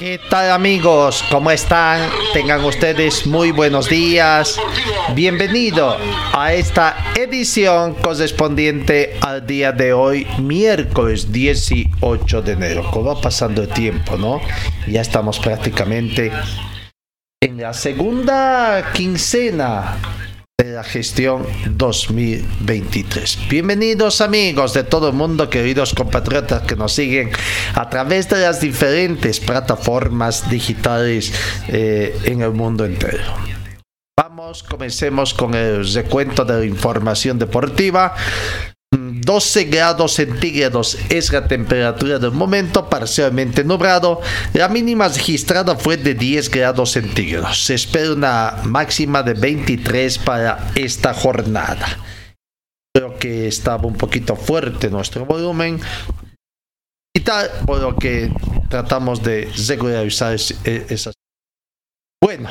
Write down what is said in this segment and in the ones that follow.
¿Qué tal amigos? ¿Cómo están? Tengan ustedes muy buenos días. Bienvenido a esta edición correspondiente al día de hoy, miércoles 18 de enero. ¿Cómo va pasando el tiempo, no? Ya estamos prácticamente en la segunda quincena de la gestión 2023. Bienvenidos amigos de todo el mundo, queridos compatriotas que nos siguen a través de las diferentes plataformas digitales eh, en el mundo entero. Vamos, comencemos con el recuento de la información deportiva. 12 grados centígrados es la temperatura del momento, parcialmente nublado. La mínima registrada fue de 10 grados centígrados. Se espera una máxima de 23 para esta jornada. Creo que estaba un poquito fuerte nuestro volumen. Y tal, por lo que tratamos de regularizar esas. Bueno,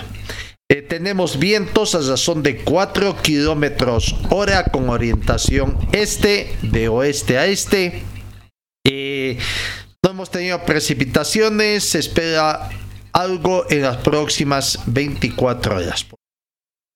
eh, tenemos vientos a razón de 4 kilómetros hora con orientación este, de oeste a este. Eh, no hemos tenido precipitaciones, se espera algo en las próximas 24 horas.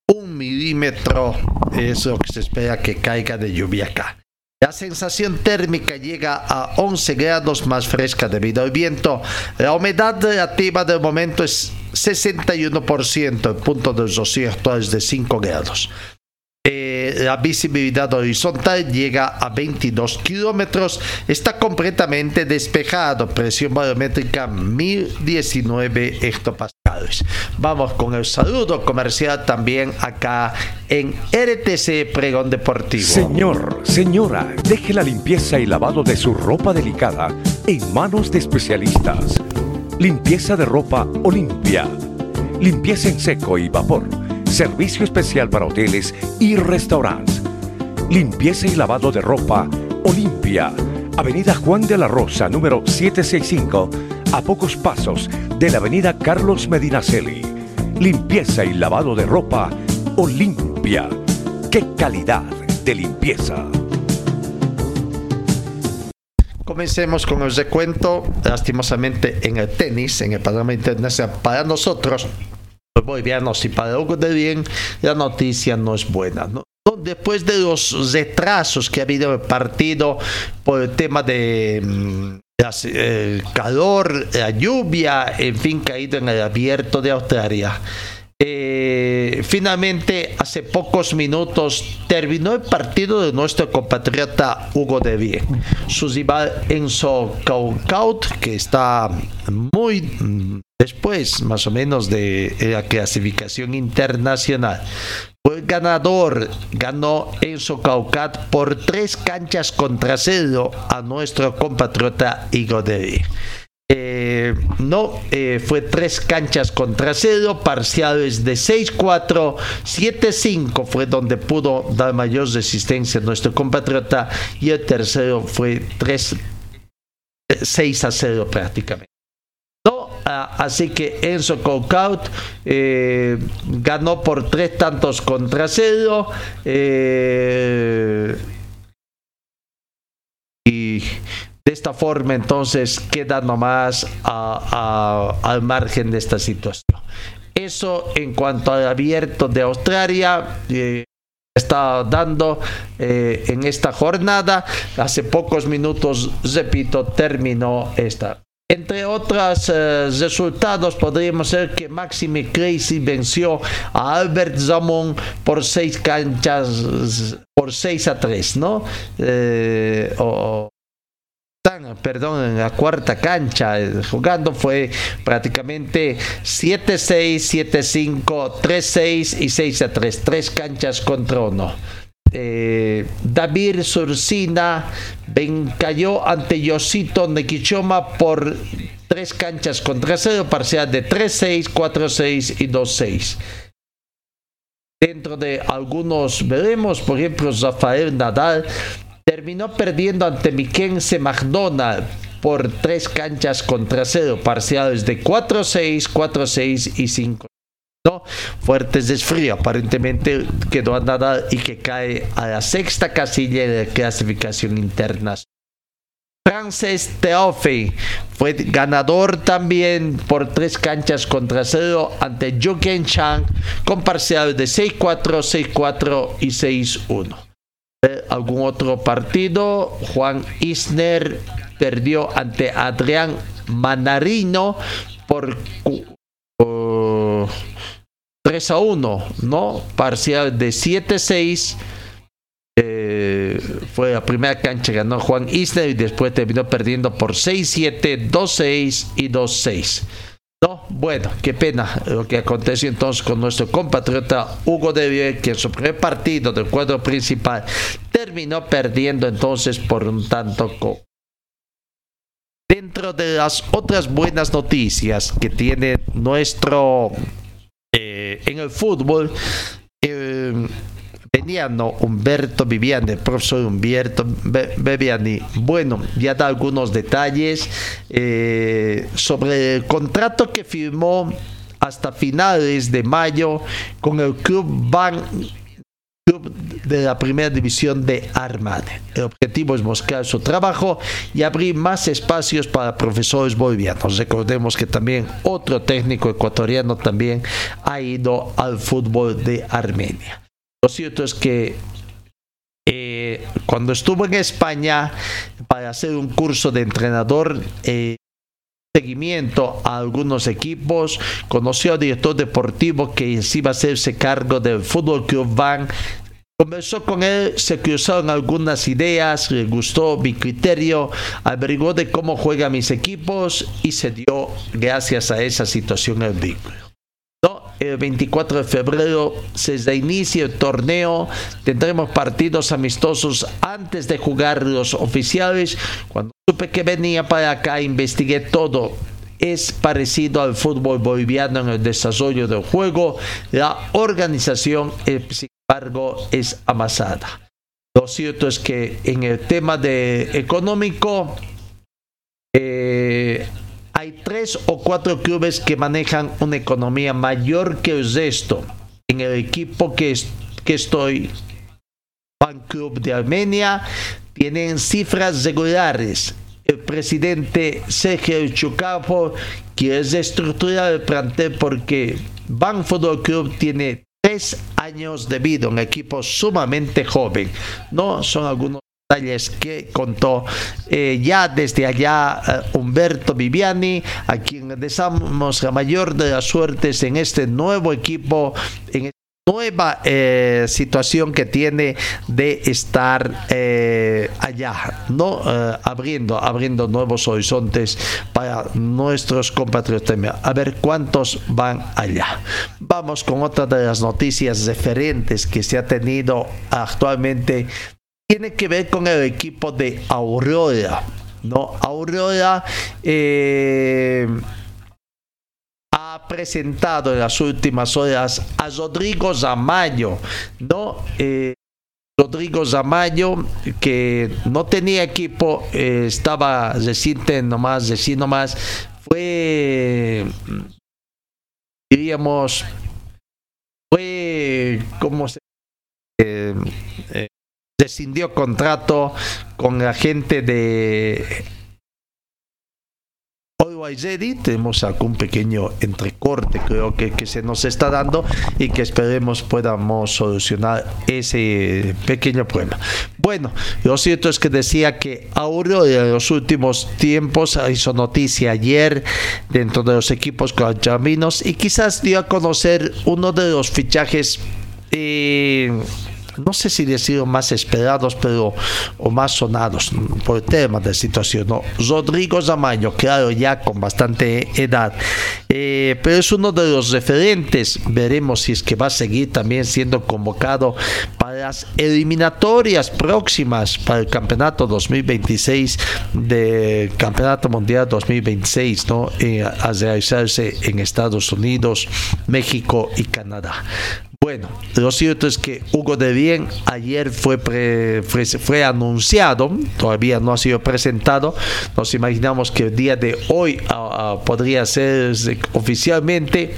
Un milímetro es lo que se espera que caiga de lluvia acá. La sensación térmica llega a 11 grados más fresca debido al viento. La humedad relativa del momento es 61%, el punto de rocío actual es de 5 grados. Eh, la visibilidad horizontal llega a 22 kilómetros, está completamente despejado, presión barométrica 1019 hectopascales. Vamos con el saludo comercial también acá en RTC Pregón Deportivo. Señor, señora, deje la limpieza y lavado de su ropa delicada en manos de especialistas. Limpieza de ropa Olimpia. Limpieza en seco y vapor Servicio especial para hoteles y restaurantes. Limpieza y lavado de ropa Olimpia. Avenida Juan de la Rosa, número 765, a pocos pasos de la Avenida Carlos Medinaceli. Limpieza y lavado de ropa Olimpia. ¡Qué calidad de limpieza! Comencemos con el recuento, lastimosamente en el tenis, en el panorama internacional, para nosotros bolivianos y para Hugo de Bien, la noticia no es buena. ¿no? Después de los retrasos que ha habido el partido por el tema de mm, el calor, la lluvia, en fin, caído en el abierto de Australia. Eh, finalmente, hace pocos minutos terminó el partido de nuestro compatriota Hugo de Bien. Su Enzo Kaukaut, que está muy mm, después, más o menos, de la clasificación internacional. Fue el ganador, ganó Enzo Caucat por tres canchas contra cero a nuestro compatriota Hugo de Bien. Eh, no, eh, fue tres canchas contra cero, parciales de 6-4, 7-5 fue donde pudo dar mayor resistencia a nuestro compatriota y el tercero fue 3, 6 a 0 prácticamente. No, ah, así que Enzo Cocaut eh, ganó por tres tantos contra cero. y de esta forma, entonces, queda nomás al margen de esta situación. Eso en cuanto al abierto de Australia. Eh, está dando eh, en esta jornada. Hace pocos minutos, repito, terminó esta. entre otros eh, resultados, podríamos ser que Maxime Crazy venció a Albert Zamon por seis canchas, por 6 a 3, ¿no? Perdón, en la cuarta cancha eh, jugando fue prácticamente 7-6, 7-5, 3-6 y 6 a 3, tres canchas contra uno. Eh, David Surcina cayó ante Yosito Nequichoma por tres canchas contra cero, parcial de 3-6, 4-6 y 2-6. Dentro de algunos veremos, por ejemplo, Rafael Nadal terminó perdiendo ante Miquense McDonald por tres canchas contra cero, parciales de 4-6, 4-6 y 5. ¿no? Fuertes desfrío, aparentemente quedó a nada y que cae a la sexta casilla de clasificación interna. Frances Teofe fue ganador también por tres canchas contra cero ante Ken Chang con parcial de 6-4, 6-4 y 6-1. ¿Algún otro partido? Juan Isner perdió ante Adrián Manarino por 3 a 1, ¿no? Parcial de 7-6. Eh, fue la primera cancha, ganó Juan Isner y después terminó perdiendo por 6-7, 2-6 y 2-6. No, bueno, qué pena lo que aconteció entonces con nuestro compatriota Hugo De que en su primer partido del cuadro principal terminó perdiendo entonces por un tanto Dentro de las otras buenas noticias que tiene nuestro eh, en el fútbol, eh, Humberto Viviani, el profesor Humberto Viviani, bueno, ya da algunos detalles eh, sobre el contrato que firmó hasta finales de mayo con el club Ban club de la primera división de Armad. El objetivo es mostrar su trabajo y abrir más espacios para profesores bolivianos. Recordemos que también otro técnico ecuatoriano también ha ido al fútbol de Armenia. Lo cierto es que eh, cuando estuvo en España para hacer un curso de entrenador, eh, seguimiento a algunos equipos, conoció al director deportivo que iba a hacerse cargo del Fútbol Club Van. Conversó con él, se cruzaron algunas ideas, le gustó mi criterio, averiguó de cómo juegan mis equipos y se dio, gracias a esa situación, el vínculo. El 24 de febrero se inicia el torneo. Tendremos partidos amistosos antes de jugar los oficiales. Cuando supe que venía para acá, investigué todo. Es parecido al fútbol boliviano en el desarrollo del juego. La organización, sin embargo, es amasada. Lo cierto es que en el tema de económico, eh, hay tres o cuatro clubes que manejan una economía mayor que el resto. En el equipo que, que estoy, Fan Club de Armenia, tienen cifras regulares. El presidente Sergio Chucapo quiere estructurar el plantel porque Ban Fútbol Club tiene tres años de vida, un equipo sumamente joven. No son algunos que contó eh, ya desde allá eh, Humberto Viviani, a quien deseamos la mayor de las suertes en este nuevo equipo, en esta nueva eh, situación que tiene de estar allá, no abriendo, abriendo nuevos horizontes para nuestros compatriotas. A ver cuántos van allá. Vamos con otra de las noticias referentes que se ha tenido actualmente tiene que ver con el equipo de Aurora. ¿no? Aurora eh, ha presentado en las últimas horas a Rodrigo Zamayo, ¿no? Eh, Rodrigo Zamayo, que no tenía equipo, eh, estaba reciente nomás, decir nomás, fue, diríamos, fue como se rescindió contrato con la gente de Always Ready. Tenemos algún pequeño entrecorte, creo que, que se nos está dando y que esperemos podamos solucionar ese pequeño problema. Bueno, lo cierto es que decía que Aurora en los últimos tiempos hizo noticia ayer dentro de los equipos caminos y quizás dio a conocer uno de los fichajes. Eh, no sé si decir más esperados, pero o más sonados por temas de situación. ¿no? Rodrigo Zamayo, claro, ya con bastante edad, eh, pero es uno de los referentes. Veremos si es que va a seguir también siendo convocado para las eliminatorias próximas para el campeonato 2026 del campeonato mundial 2026, ¿no? Eh, a realizarse en Estados Unidos, México y Canadá. Bueno, lo cierto es que Hugo de Bien ayer fue, fue, anunciado, todavía no ha sido presentado. Nos imaginamos que el día de hoy ah, ah, podría ser oficialmente.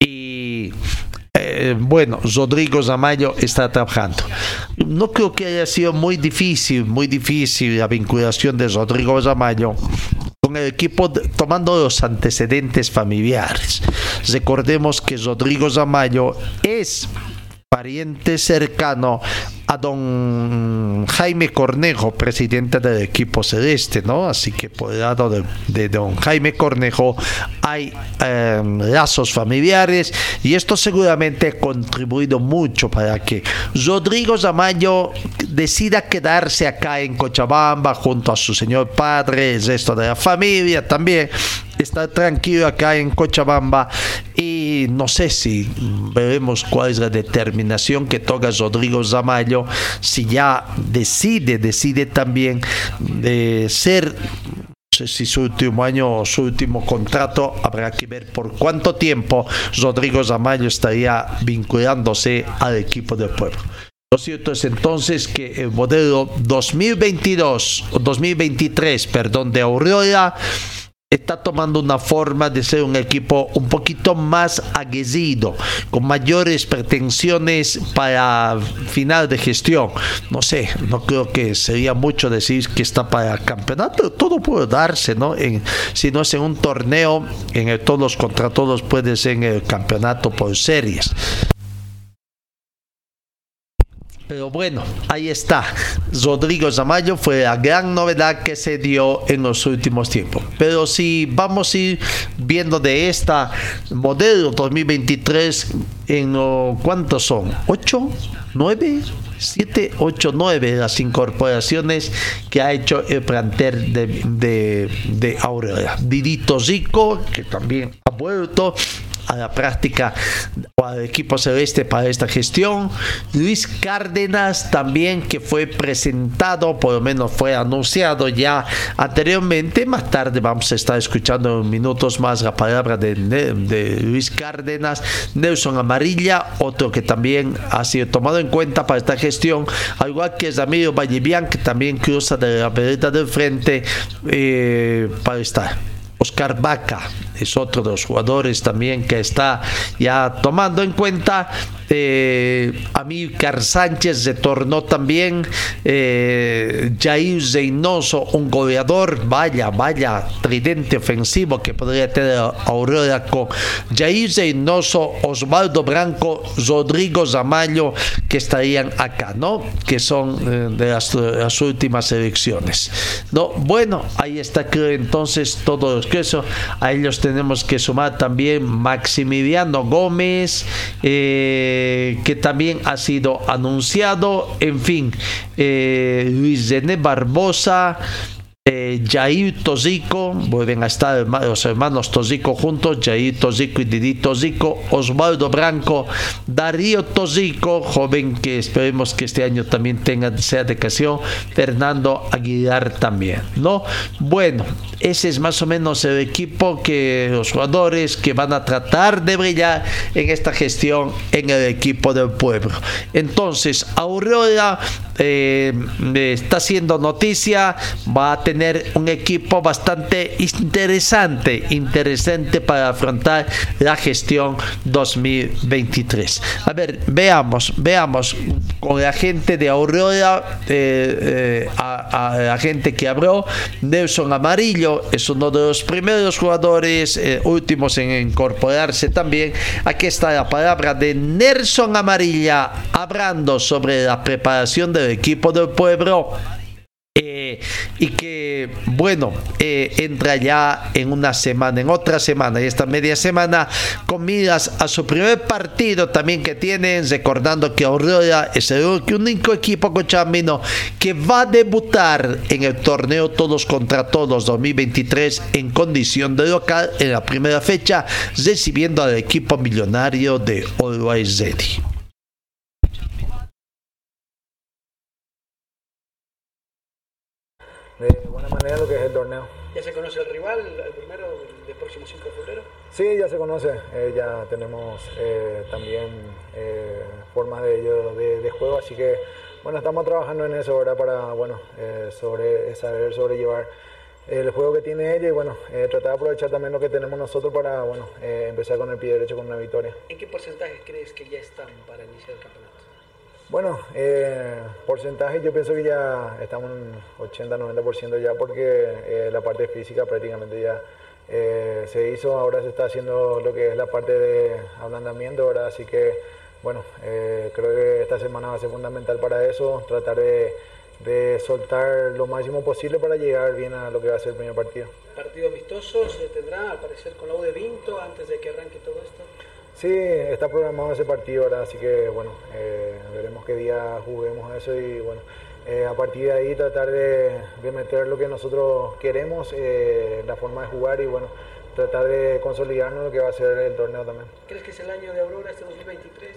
Y eh, bueno, Rodrigo Zamayo está trabajando. No creo que haya sido muy difícil, muy difícil la vinculación de Rodrigo Zamayo con el equipo tomando los antecedentes familiares. Recordemos que Rodrigo Zamayo es pariente cercano a don Jaime Cornejo, presidente del equipo celeste, ¿no? Así que por el lado de, don Jaime Cornejo hay em, lazos familiares y esto seguramente ha contribuido mucho para que Rodrigo Zamayo decida quedarse acá en Cochabamba junto a su señor padre, el resto de la familia también estar tranquilo acá en Cochabamba y no sé si veremos cuál es la determinación que toca Rodrigo Zamayo si ya decide, decide también de ser no sé si su último año o su último contrato, habrá que ver por cuánto tiempo Rodrigo Zamayo estaría vinculándose al equipo del pueblo. Lo cierto es entonces que el modelo 2022 o 2023, perdón, de Aurora está tomando una forma de ser un equipo un poquito más aguerrido, con mayores pretensiones para final de gestión. No sé, no creo que sería mucho decir que está para campeonato, todo puede darse, ¿no? En, si no es en un torneo, en el todos contra todos puede ser en el campeonato por series. Pero bueno, ahí está. Rodrigo Zamayo fue la gran novedad que se dio en los últimos tiempos. Pero si vamos a ir viendo de esta modelo 2023, en ¿cuántos son? ¿8? ¿9? 7, 8, 9 las incorporaciones que ha hecho el plantel de, de, de. Didito Zico, que también ha vuelto a la práctica o al equipo celeste para esta gestión. Luis Cárdenas también que fue presentado, por lo menos fue anunciado ya anteriormente. Más tarde vamos a estar escuchando en minutos más la palabra de, de Luis Cárdenas. Nelson Amarilla, otro que también ha sido tomado en cuenta para esta gestión, al igual que Ramiro Vallevian, que también cruza de la vereda del frente eh, para estar. Oscar Vaca es otro de los jugadores también que está ya tomando en cuenta. Eh, Amílcar Sánchez retornó también. Eh, Jair Zeynoso, un goleador. Vaya, vaya, tridente ofensivo que podría tener Aurora con Jair Zeynoso, Osvaldo Branco, Rodrigo Zamayo, que estarían acá, ¿no? Que son eh, de las, últimas elecciones. ¿no? Bueno, ahí está, creo entonces todos que eso. A ellos tenemos que sumar también Maximiliano Gómez, eh, que también ha sido anunciado. En fin, eh, Luis René Barbosa eh, Jair Tozico, vuelven a estar los hermanos Tozico juntos, Jair Tozico y Didi Tozico, Osvaldo Branco, Darío Tozico, joven que esperemos que este año también tenga sea de ocasión, Fernando Aguilar también, ¿no? Bueno, ese es más o menos el equipo que los jugadores que van a tratar de brillar en esta gestión en el equipo del pueblo. Entonces, Aurora eh, está haciendo noticia, va a tener un equipo bastante interesante, interesante para afrontar la gestión 2023. A ver, veamos, veamos con la gente de Aurora, eh, eh, a, la gente que habló, Nelson Amarillo es uno de los primeros jugadores últimos en incorporarse también. Aquí está la palabra de Nelson Amarilla hablando sobre la preparación del equipo del pueblo. Eh, y que bueno eh, entra ya en una semana, en otra semana y esta media semana con miras a su primer partido también que tienen, recordando que Aurora es el único equipo cochamino que va a debutar en el torneo Todos contra Todos 2023 en condición de local en la primera fecha, recibiendo al equipo millonario de Always Ready. de buena manera lo que es el torneo. ¿Ya se conoce el rival, el primero del próximo 5 de febrero? Sí, ya se conoce, eh, ya tenemos eh, también eh, formas de, de, de, juego, así que bueno, estamos trabajando en eso, ¿verdad? Para, bueno, sobre, saber sobrellevar el juego que tiene ella y bueno, tratar de aprovechar también lo que tenemos nosotros para, bueno, empezar con el pie derecho con una victoria. ¿En qué porcentaje crees que ya están para iniciar el campeonato? Bueno, eh, porcentaje yo pienso que ya estamos en 80-90% ya porque eh, la parte física prácticamente ya eh, se hizo, ahora se está haciendo lo que es la parte de ablandamiento, ahora así que bueno, eh, creo que esta semana va a ser fundamental para eso, tratar de, de, soltar lo máximo posible para llegar bien a lo que va a ser el primer partido. ¿Partido amistoso se tendrá al parecer con la U de Vinto antes de que arranque todo esto? Sí, está programado ese partido ahora, así que bueno, eh, veremos qué día juguemos eso y bueno, eh, a partir de ahí tratar de, meter lo que nosotros queremos, eh, la forma de jugar y bueno, tratar de consolidarnos lo que va a ser el torneo también. ¿Crees que es el año de Aurora este 2023?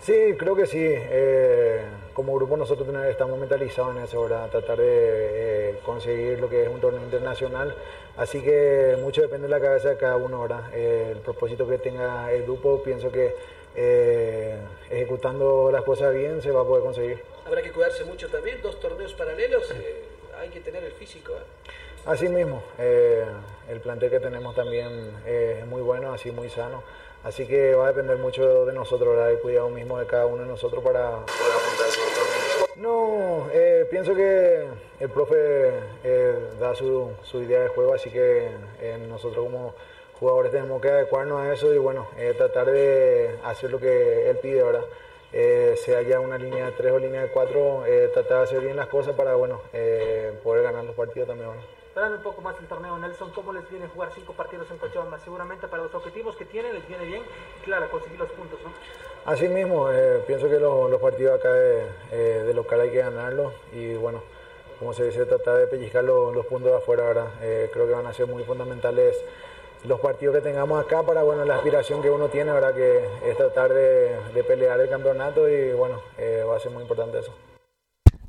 Sí, creo que sí. como grupo nosotros estamos mentalizados en eso, ¿verdad? tratar de conseguir lo que es un torneo internacional. Así que mucho depende de la cabeza de cada uno, ¿verdad? Eh, el propósito que tenga el grupo, pienso que eh, ejecutando las cosas bien se va a poder conseguir. Habrá que cuidarse mucho también, dos torneos paralelos, eh, hay que tener el físico. Así mismo, el plantel que tenemos también es muy bueno, así muy sano. Así que va a depender mucho de nosotros, ¿verdad? El cuidado mismo de cada uno de nosotros para poder apuntar No, eh, pienso que el profe eh, da su, su, idea de juego, así que eh, nosotros como jugadores tenemos que adecuarnos a eso y bueno, tratar de hacer lo que él pide, ¿verdad? sea ya una línea de tres o línea de cuatro, tratar de hacer bien las cosas para bueno, poder ganar los partidos también. ¿verdad? Hablando un poco más del torneo, Nelson, ¿cómo les viene jugar cinco partidos en Cochabamba? Seguramente para los objetivos que tienen les viene bien claro, conseguir los puntos, ¿no? Así mismo, eh, pienso que los, partidos acá de, eh, de, local hay que ganarlos y bueno, como se dice, tratar de pellizcar los, puntos de afuera, ¿verdad? Eh, creo que van a ser muy fundamentales los partidos que tengamos acá para bueno, la aspiración que uno tiene, ¿verdad? Que es tratar de, de pelear el campeonato y bueno, va a ser muy importante eso.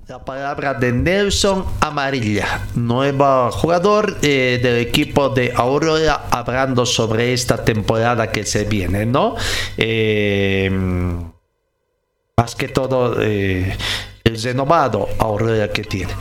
La palabra de Nelson Amarilla, nuevo jugador eh, del equipo de Aurora, hablando sobre esta temporada que se viene, ¿no? Eh, más que todo, eh, el renovado Aurora que tiene.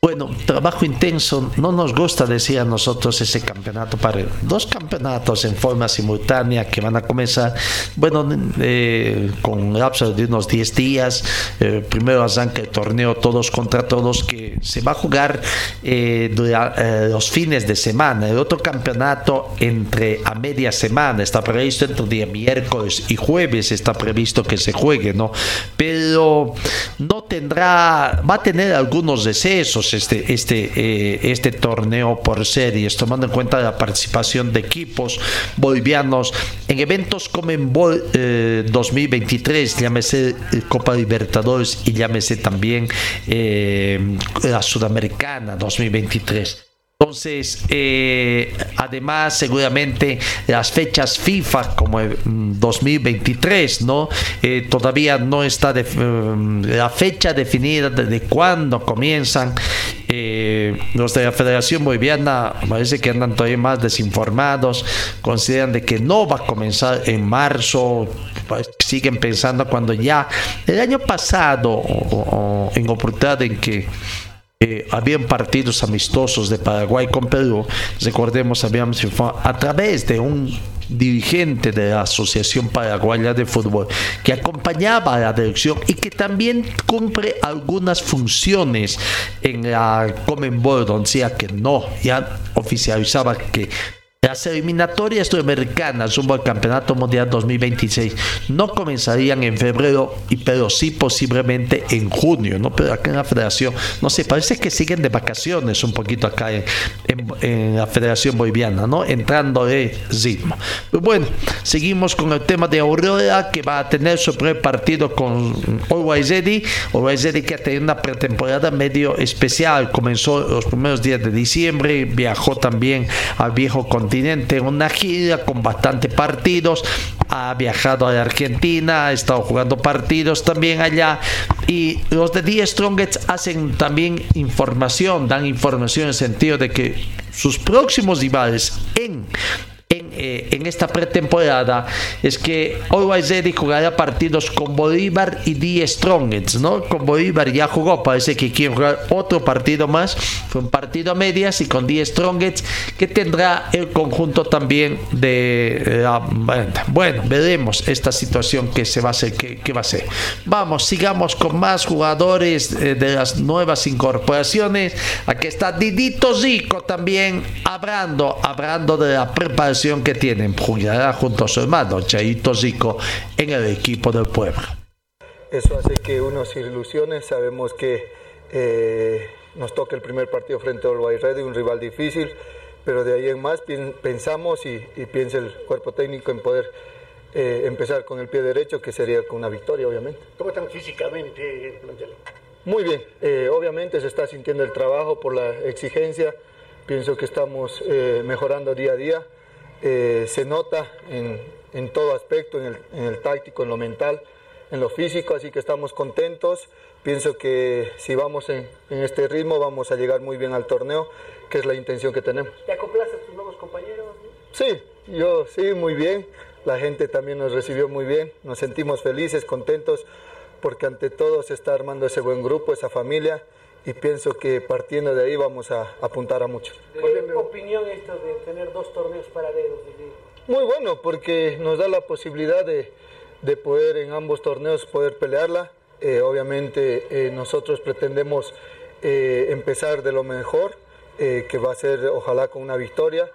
Bueno, trabajo intenso, no nos gusta decir a nosotros ese campeonato para dos campeonatos en forma simultánea que van a comenzar, bueno, eh, con lapso de unos 10 días. Eh, primero arranca el torneo todos contra todos que se va a jugar eh, durante, los fines de semana. El otro campeonato entre a media semana está previsto entre miércoles y jueves está previsto que se juegue, ¿no? Pero no tendrá, va a tener algunos decesos este, este, eh, este torneo por series, tomando en cuenta la participación de equipos bolivianos en eventos como en Bol, 2023, llámese Copa Libertadores y llámese también eh, la Sudamericana 2023. Entonces, eh, además, seguramente las fechas FIFA como el 2023, ¿no? Eh, todavía no está de, mm, la fecha definida de, cuándo comienzan eh, los de la Federación Boliviana parece que andan todavía más desinformados, consideran de que no va a comenzar en marzo, siguen pensando cuando ya el año pasado, en oportunidad en que eh, habían partidos amistosos de Paraguay con Perú, recordemos, habíamos a través de un dirigente de la Asociación Paraguaya de Fútbol, que acompañaba a la dirección y que también cumple algunas funciones en la Comenbol, o sea que no, ya oficializaba que las eliminatorias sudamericanas rumbo al Campeonato Mundial 2026 no comenzarían en febrero, pero sí posiblemente en junio, ¿no? Pero acá en la federación, no sé, parece que siguen de vacaciones un poquito acá en, la Federación Boliviana, ¿no? Entrando de ritmo. Bueno, seguimos con el tema de Aurora, que va a tener su primer partido con Always Ready. Always Ready que ha tenido una pretemporada medio especial. Comenzó los primeros días de diciembre, viajó también al viejo continente una gira con bastantes partidos. Ha viajado a Argentina, ha estado jugando partidos también allá. Y los de The Strongest hacen también información, dan información en el sentido de que sus próximos rivales en eh, en, esta pretemporada es que Always Ready jugará partidos con Bolívar y The Strongest, ¿no? Con Bolívar ya jugó, parece que quiere jugar otro partido más, fue un partido a medias y con The Strongest que tendrá el conjunto también de la bueno, veremos esta situación que se va a hacer, que, va a ser. Vamos, sigamos con más jugadores eh, de las nuevas incorporaciones. Aquí está Didito Zico también hablando, hablando de la preparación que tienen jugará junto a su hermano Chaito Zico en el equipo del pueblo. Eso hace que uno se ilusione, sabemos que eh, nos toca el primer partido frente a Always Ready, un rival difícil, pero de ahí en más pensamos y, piensa el cuerpo técnico en poder eh, empezar con el pie derecho, que sería con una victoria, obviamente. ¿Cómo están físicamente Muy bien, eh, obviamente se está sintiendo el trabajo por la exigencia, pienso que estamos mejorando día a día. Eh, se nota en, todo aspecto, en el, táctico, en lo mental, en lo físico, así que estamos contentos. Pienso que si vamos en, este ritmo vamos a llegar muy bien al torneo, que es la intención que tenemos. ¿Te acoplaste a tus nuevos compañeros? Sí, yo sí, muy bien. La gente también nos recibió muy bien, nos sentimos felices, contentos, porque ante todo se está armando ese buen grupo, esa familia y pienso que partiendo de ahí vamos a apuntar a mucho. ¿Qué opinión esto de tener dos torneos paralelos? Muy bueno, porque nos da la posibilidad de, de poder en ambos torneos poder pelearla. Eh, obviamente eh, nosotros pretendemos eh, empezar de lo mejor, que va a ser ojalá con una victoria,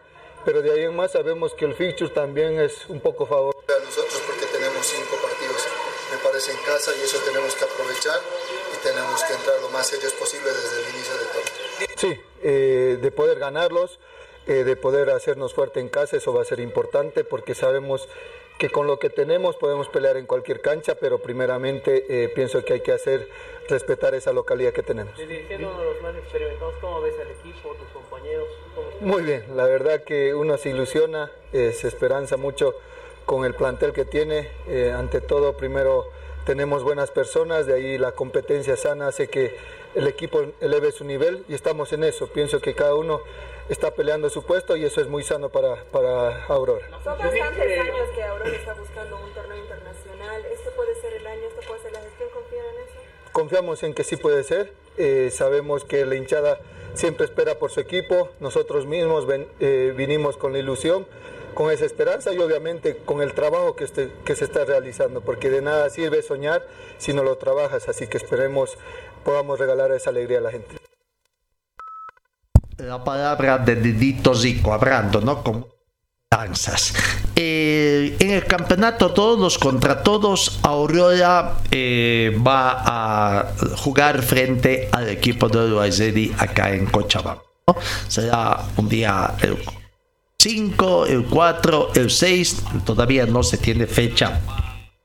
pero de ahí en más sabemos que el fixture también es un poco favorable a nosotros porque tenemos cinco partidos, en casa y eso tenemos que aprovechar tenemos que entrar lo más serios posible desde el inicio del torneo. Sí, eh, de poder ganarlos, eh, de poder hacernos fuerte en casa, eso va a ser importante porque sabemos que con lo que tenemos podemos pelear en cualquier cancha, pero primeramente eh, pienso que hay que hacer respetar esa localidad que tenemos. Dirigiendo uno de los más experimentados, ¿cómo ves al equipo, tus compañeros? Muy bien, la verdad que uno se ilusiona, se esperanza mucho con el plantel que tiene. ante todo, primero tenemos buenas personas, de ahí la competencia sana hace que el equipo eleve su nivel y estamos en eso. Pienso que cada uno está peleando su puesto y eso es muy sano para, para Aurora. Son bastantes años que Aurora está buscando un torneo internacional. ¿Este puede ser el año? ¿Esto puede ser la gestión? ¿Confían en eso? Confiamos en que sí puede ser. Eh, sabemos que la hinchada siempre espera por su equipo. Nosotros mismos eh, vinimos con la ilusión con esa esperanza y obviamente con el trabajo que, se está realizando, porque de nada sirve soñar si no lo trabajas, así que esperemos podamos regalar esa alegría a la gente. La palabra de Didito Zico, hablando, ¿no? Como danzas. Eh, en el campeonato todos contra todos, Aurora eh, va a jugar frente al equipo de Uruguay acá en Cochabamba. Será un día 5, el 4, el 6, todavía no se tiene fecha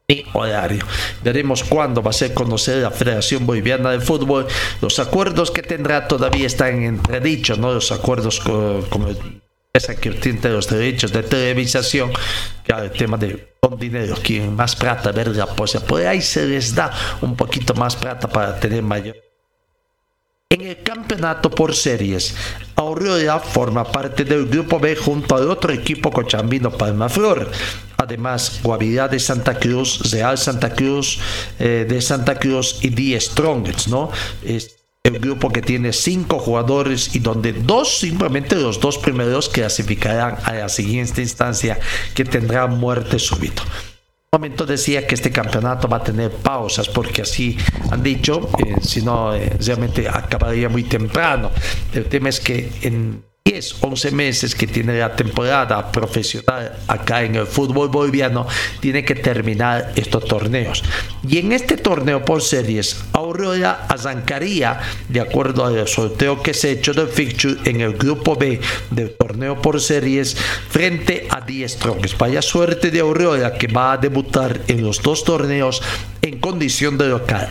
ni horario. Veremos cuándo va a ser conocer la Federación Boliviana de Fútbol. Los acuerdos que tendrá todavía están en entredicho, ¿no? Los acuerdos con, esa que tiene los derechos de televisación, que el tema de con dinero, quien más plata, ver la pues por ahí se les da un poquito más plata para tener mayor En el campeonato por series, Aurora forma parte del grupo B junto al otro equipo cochambino Palmaflor. Además, Guavirá de Santa Cruz, Real Santa Cruz eh, de Santa Cruz y The Strongest, ¿no? Es el grupo que tiene cinco jugadores y donde dos, simplemente los dos primeros clasificarán a la siguiente instancia que tendrá muerte súbito momento decía que este campeonato va a tener pausas porque así han dicho, eh, si no eh, realmente acabaría muy temprano. El tema es que en 10, 11 meses que tiene la temporada profesional acá en el fútbol boliviano, tiene que terminar estos torneos. Y en este torneo por series, Aurora arrancaría, de acuerdo al sorteo que se ha hecho del fixture en el grupo B del torneo por series, frente a 10 Strongest. Vaya suerte de Aurora que va a debutar en los dos torneos en condición de local.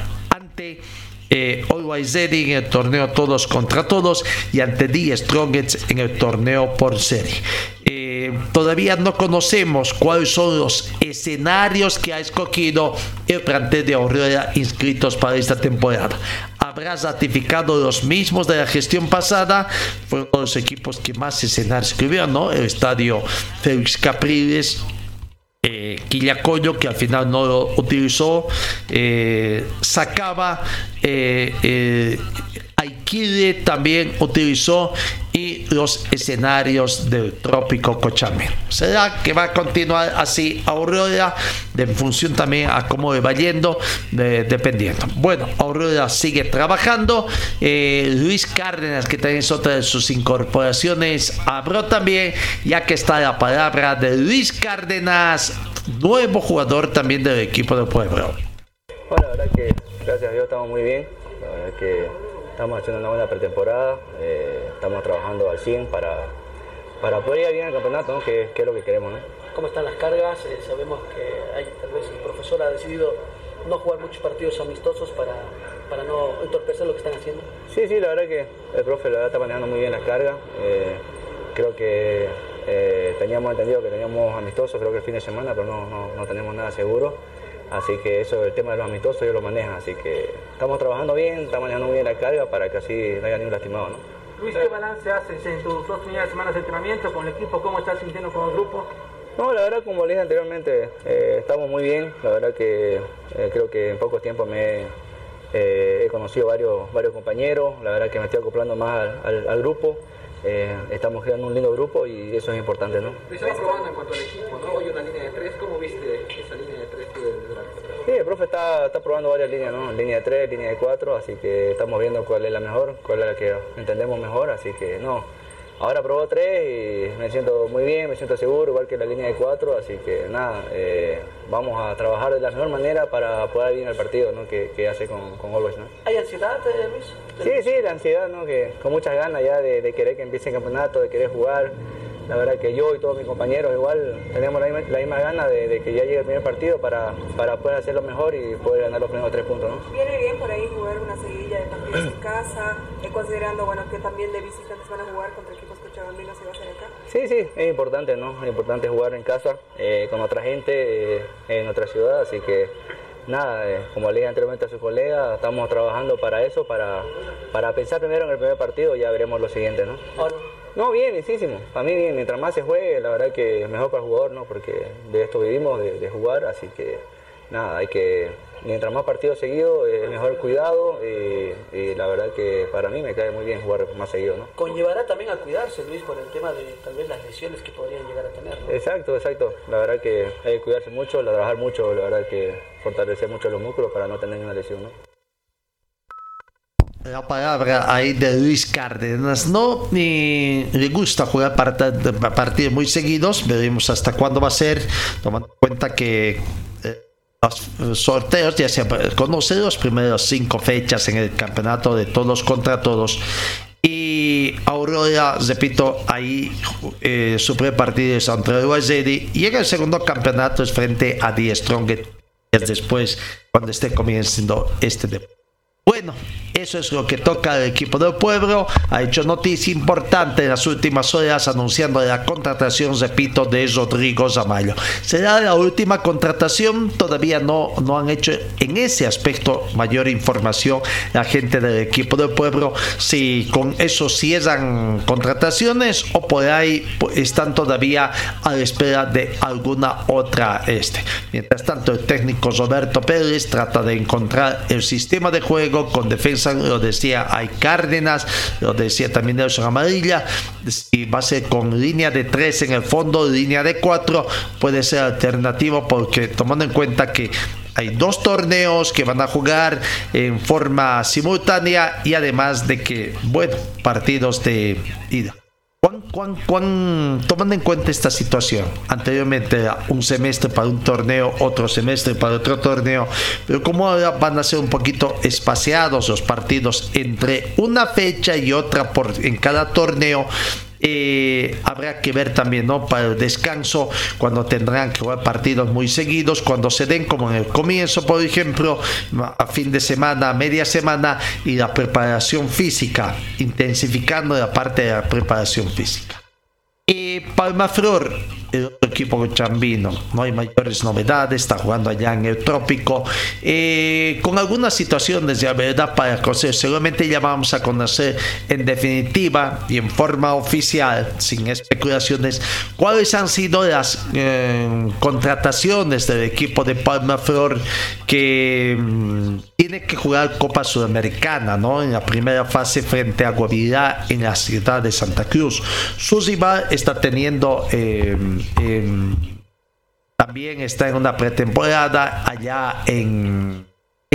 Eh, Always Ready en el torneo todos contra todos y ante The Strongest en el torneo por serie. Eh, todavía no conocemos cuáles son los escenarios que ha escogido el plantel de Aurora inscritos para esta temporada. Habrá ratificado los mismos de la gestión pasada, fueron los equipos que más escenarios escribieron, ¿no? El estadio Félix Capriles, eh, que al final no lo utilizó, eh, sacaba, eh, eh, Aikide también utilizó y los escenarios del trópico Cochamel. ¿Será que va a continuar así Aurora? en función también a cómo va yendo, dependiendo. Bueno, Aurora sigue trabajando. Eh, Luis Cárdenas, que también es otra de sus incorporaciones, habló también, ya que está la palabra de Luis Cárdenas, nuevo jugador también del equipo de Pueblo. Bueno, la verdad que gracias a Dios estamos muy bien. La verdad que Estamos haciendo una buena pretemporada, eh, estamos trabajando al 100 para, para poder ir bien al campeonato, que, es lo que queremos. ¿no? ¿Cómo están las cargas? Eh, sabemos que hay, tal vez el profesor ha decidido no jugar muchos partidos amistosos para, para no entorpecer lo que están haciendo. Sí, sí, la verdad que el profe la verdad está manejando muy bien las cargas. Eh, creo que teníamos entendido que teníamos amistosos, creo que el fin de semana, pero no, no, no tenemos nada seguro. Así que eso, el tema de los amistosos, ellos lo manejan. Así que estamos trabajando bien, estamos manejando bien la carga para que así no haya ningún lastimado. ¿no? Luis, ¿qué balance haces en tus dos primeras semanas de entrenamiento con el equipo? ¿Cómo estás sintiendo con el grupo? No, la verdad, como le dije anteriormente, eh, estamos muy bien. La verdad que eh, creo que en poco tiempo me eh, he conocido varios, varios compañeros. La verdad que me estoy acoplando más al grupo. Eh, estamos creando un lindo grupo y eso es importante, ¿no? Estaba probando en cuanto al equipo, ¿no? Hoy una línea de tres, ¿cómo viste esa línea de tres Sí, el profe está, está probando varias líneas, ¿no? Línea de tres, línea de cuatro, así que estamos viendo cuál es la mejor, cuál es la que entendemos mejor, así que no, Ahora probó tres y me siento muy bien, me siento seguro, igual que la línea de cuatro, así que nada, eh, vamos a trabajar de la mejor manera para poder ir el partido ¿no? que, que hace con, con Always. ¿no? ¿Hay ansiedad, eh, Luis? Sí, sí, la ansiedad, ¿no? que con muchas ganas ya de, de querer que empiece el campeonato, de querer jugar. La verdad que yo y todos mis compañeros igual tenemos la misma, la misma gana de, que ya llegue el primer partido para, para poder hacerlo mejor y poder ganar los primeros tres puntos. ¿no? Viene bien por ahí jugar una seguidilla de partidos en casa, eh, considerando bueno, que también de visitantes van a jugar contra a ser acá. Sí, sí, es importante, ¿no? Es importante jugar en casa eh, con otra gente eh, en otra ciudad, así que nada, como le dije anteriormente a su colega, estamos trabajando para eso, para, para pensar primero en el primer partido ya veremos lo siguiente, ¿no? No, bien, bienísimo. Para mí, bien, mientras más se juegue, la verdad que es mejor para el jugador, ¿no? Porque de esto vivimos, de, jugar, así que nada, hay que, mientras más partidos seguidos, es mejor cuidado y, la verdad que para mí me cae muy bien jugar más seguido, ¿no? Conllevará también a cuidarse, Luis, por el tema de tal vez las lesiones que podrían llegar a tener, ¿no? Exacto, exacto. La verdad que hay que cuidarse mucho, trabajar mucho, la verdad que fortalecer mucho los músculos para no tener ninguna lesión, ¿no? la palabra ahí de Luis Cárdenas. No ni le gusta jugar partidos muy seguidos. Veremos hasta cuándo va a ser, tomando en cuenta que eh, los sorteos ya se conocen los primeros cinco fechas en el campeonato de todos contra todos. Y Aurora, repito, ahí eh, su primer partido es entre el y en el segundo campeonato es frente a The Strong después, cuando esté comenzando este deporte. Bueno, eso es lo que toca el equipo del pueblo. Ha hecho noticia importante en las últimas horas anunciando la contratación, repito, de Rodrigo Zamayo. Será la última contratación, todavía no, no han hecho en ese aspecto mayor información la gente del equipo del pueblo si con eso cierran contrataciones o por ahí están todavía a la espera de alguna otra este. Mientras tanto, el técnico Roberto Pérez trata de encontrar el sistema de juego con defensa, lo decía hay Cárdenas, lo decía también Nelson Amarilla, si va a ser con línea de 3 en el fondo, línea de 4, puede ser alternativo porque tomando en cuenta que hay dos torneos que van a jugar en forma simultánea y además de que, bueno, partidos de ida. ¿Cuán, cuán, tomando en cuenta esta situación, anteriormente un semestre para un torneo, otro semestre para otro torneo, pero como ahora van a ser un poquito espaciados los partidos entre una fecha y otra por, en cada torneo, eh, habrá que ver también, ¿no? Para el descanso, cuando tendrán que jugar partidos muy seguidos, cuando se den, como en el comienzo, por ejemplo, a fin de semana, media semana, y la preparación física, intensificando la parte de la preparación física. Y Palma Flor, otro equipo chambino, no hay mayores novedades, está jugando allá en el trópico, eh, con algunas situaciones de verdad para conocer, seguramente ya vamos a conocer en definitiva y en forma oficial, sin especulaciones, cuáles han sido las eh, contrataciones del equipo de Palma Flor que mm, tiene que jugar Copa Sudamericana, ¿no? En la primera fase frente a Guavirá en la ciudad de Santa Cruz. Suzibar está teniendo eh, em, también está en una pretemporada allá en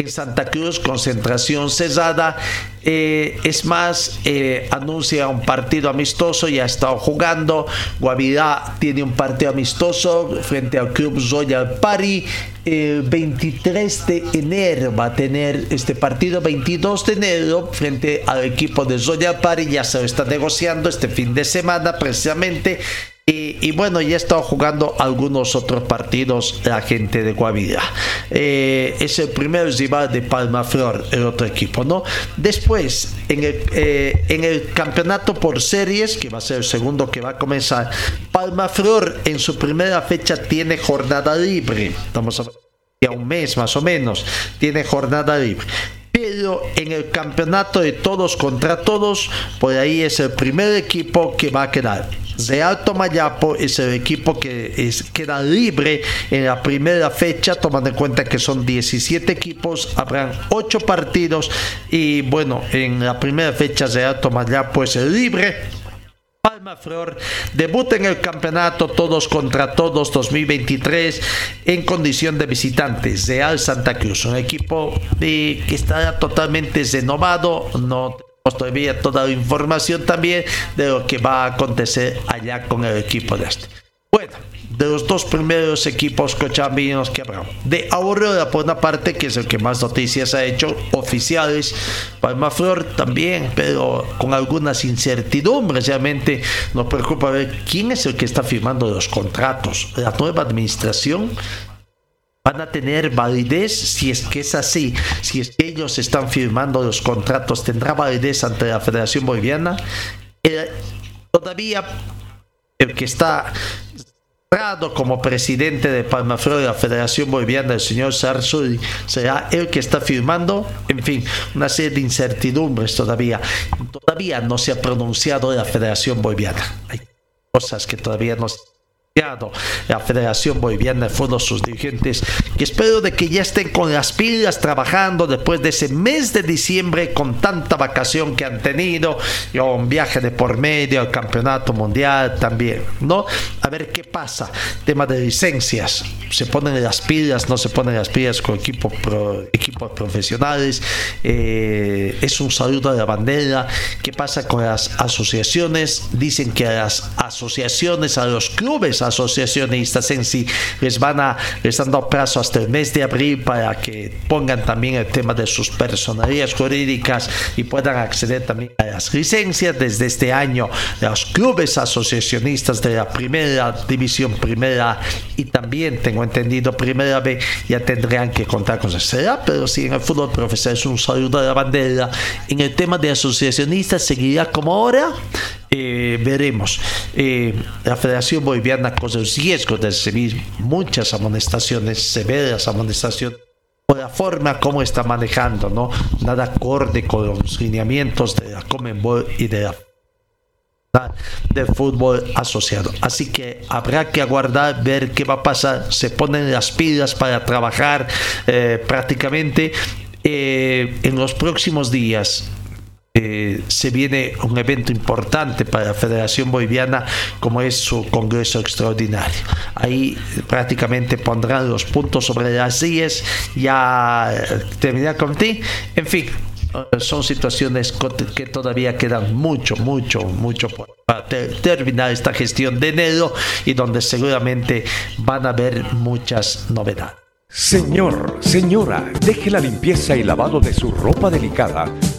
en Santa Cruz, concentración cesada. Eh, es más, eh, anuncia un partido amistoso, ya ha estado jugando. Guavirá tiene un partido amistoso frente al Club Royal Party. El 23 de enero va a tener este partido, 22 de enero, frente al equipo de Royal Party. Ya se está negociando este fin de semana, precisamente. Y, bueno, ya he estado jugando algunos otros partidos la gente de Guavirá. Eh, es el primer rival de Palma Flor, el otro equipo, ¿no? Después, en el, eh, en el campeonato por series, que va a ser el segundo que va a comenzar, Palma Flor en su primera fecha tiene jornada libre. Estamos a un mes más o menos, tiene jornada libre pero en el campeonato de todos contra todos, por ahí es el primer equipo que va a quedar. Real Tomayapo es el equipo que queda libre en la primera fecha, tomando en cuenta que son 17 equipos, habrán 8 partidos y bueno, en la primera fecha Real Tomayapo es libre. Palma Flor debuta en el campeonato Todos contra Todos 2023 en condición de visitantes. Real Santa Cruz, un equipo que está totalmente renovado, no todavía toda la información también de lo que va a acontecer allá con el equipo de este. Bueno, de los dos primeros equipos cochambinos que habrá. De Aurora, por una parte, que es el que más noticias ha hecho, oficiales. Palma Flor también, pero con algunas incertidumbres. Realmente nos preocupa ver quién es el que está firmando los contratos. La nueva administración van a tener validez si es que es así, si es que ellos están firmando los contratos, tendrá validez ante la Federación Boliviana. Eh, todavía el que está como presidente de Palmaflor de la Federación Boliviana, el señor Sarsuri, será el que está firmando, en fin, una serie de incertidumbres todavía. Todavía no se ha pronunciado la Federación Boliviana. Hay cosas que todavía no se la Federación Boliviana de Fondos, sus dirigentes, que espero de que ya estén con las pilas trabajando después de ese mes de diciembre con tanta vacación que han tenido, y un viaje de por medio al campeonato mundial también, ¿no? A ver qué pasa. Tema de licencias, se ponen las pilas, no se ponen las pilas con equipos equipos profesionales, eh, es un saludo de la bandera. ¿Qué pasa con las asociaciones? Dicen que a las asociaciones, a los clubes, asociacionistas en sí les van a les han dado plazo hasta el mes de abril para que pongan también el tema de sus personalidades jurídicas y puedan acceder también a las licencias. Desde este año de los clubes asociacionistas de la primera división primera y también tengo entendido primera B ya tendrían que contar con eso pero si en el fútbol profesional es un saludo de la bandera. En el tema de asociacionistas seguirá como ahora eh, veremos. Eh, la Federación Boliviana con el riesgo de recibir muchas amonestaciones, severas amonestaciones, por la forma como está manejando, ¿no? Nada acorde con los lineamientos de la Comenbol y de la del fútbol asociado. Así que habrá que aguardar, ver qué va a pasar. Se ponen las pilas para trabajar eh, prácticamente en los próximos días eh, se viene un evento importante para la Federación Boliviana como es su Congreso Extraordinario. Ahí prácticamente pondrán los puntos sobre las 10, ya eh, terminar con ti. En fin, son situaciones que todavía quedan mucho, mucho, mucho para terminar esta gestión de enero y donde seguramente van a haber muchas novedades. Señor, señora, deje la limpieza y lavado de su ropa delicada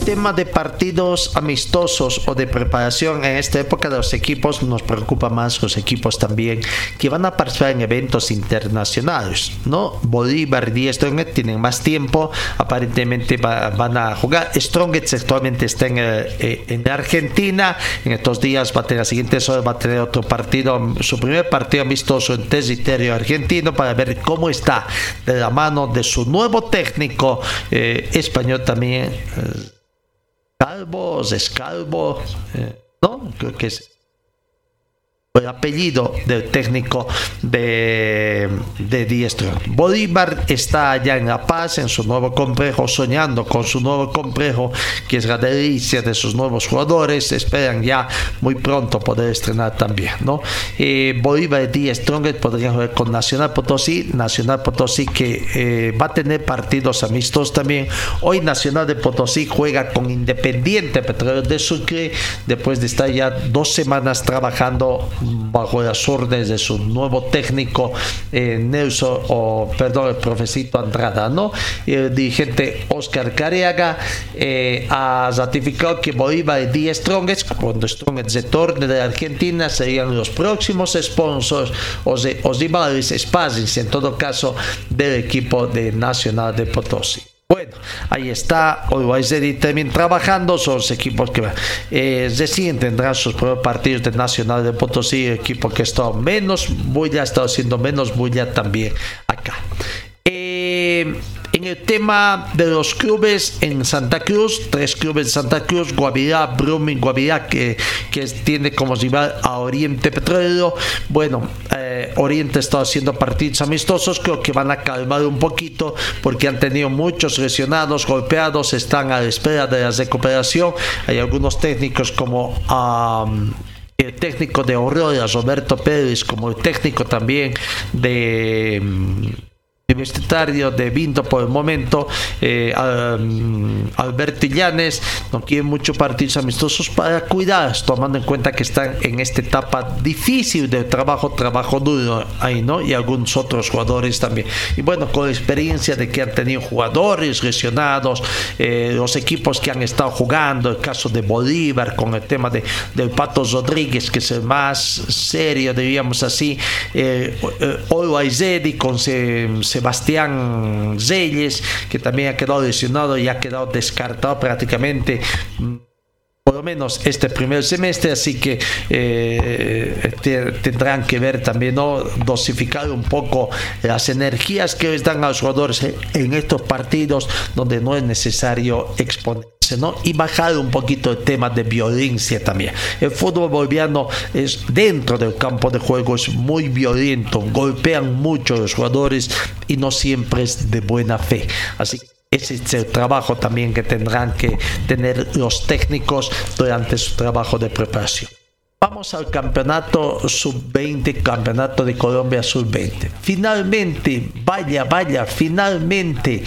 tema de partidos amistosos o de preparación en esta época de los equipos nos preocupa más los equipos también que van a participar en eventos internacionales, ¿no? Bolívar y Strongest tienen más tiempo, aparentemente van a jugar. Strongest actualmente está en, eh, en, Argentina, en estos días va a tener, las siguientes horas va a tener otro partido, su primer partido amistoso en territorio argentino para ver cómo está de la mano de su nuevo técnico eh, español también. Eh, Calvo, Escalvo, eh, ¿no? Creo que es el apellido del técnico de, de Diestro. Bolívar está allá en La Paz, en su nuevo complejo, soñando con su nuevo complejo, que es la delicia de sus nuevos jugadores. Esperan ya muy pronto poder estrenar también, ¿no? Eh, Bolívar y Stronger podrían jugar con Nacional Potosí, Nacional Potosí que eh, va a tener partidos amistos también. Hoy Nacional de Potosí juega con Independiente Petróleo de Sucre, después de estar ya dos semanas trabajando bajo las órdenes de su nuevo técnico eh, Nelson o perdón el profesito Andrada no el dirigente Oscar Cariaga eh, ha ratificado que Bolívar y Díaz Strongest cuando Strongest se torne de Argentina serían los próximos sponsors o, de, o rivales en todo caso del equipo de Nacional de Potosí bueno, ahí está Olwaizeri también trabajando, son los equipos que eh, recién tendrán sus primeros partidos de Nacional de Potosí, equipo que está menos bulla, ha estado haciendo menos bulla también acá. Eh, en el tema de los clubes en Santa Cruz, tres clubes de Santa Cruz, Guavirá, Brumming, Guavirá, que, que tiene como rival a Oriente Petrolero. Bueno, eh, Oriente está haciendo partidos amistosos, creo que van a calmar un poquito porque han tenido muchos lesionados, golpeados, están a la espera de la recuperación. Hay algunos técnicos como... el técnico de Aurora, Roberto Pérez, como el técnico también de universitario de Vinto por el momento, eh, no quiere muchos partidos amistosos para cuidar, tomando en cuenta que están en esta etapa difícil de trabajo, trabajo duro ahí, ¿no? Y algunos otros jugadores también. Y bueno, con la experiencia de que han tenido jugadores lesionados, eh, los equipos que han estado jugando, el caso de Bolívar con el tema de, del Pato Rodríguez, que es el más serio, diríamos así, eh, eh con se, se Sebastián Zelles, que también ha quedado lesionado y ha quedado descartado prácticamente por lo menos este primer semestre, así que eh, tendrán que ver también, ¿no? dosificar un poco las energías que les dan a los jugadores en estos partidos donde no es necesario exponerse, ¿no? Y bajar un poquito el tema de violencia también. El fútbol boliviano es dentro del campo de juego, es muy violento, golpean mucho a los jugadores y no siempre es de buena fe. Así que ese es el trabajo también que tendrán que tener los técnicos durante su trabajo de preparación. Vamos al campeonato sub-20, campeonato de Colombia sub-20. Finalmente, vaya, vaya, finalmente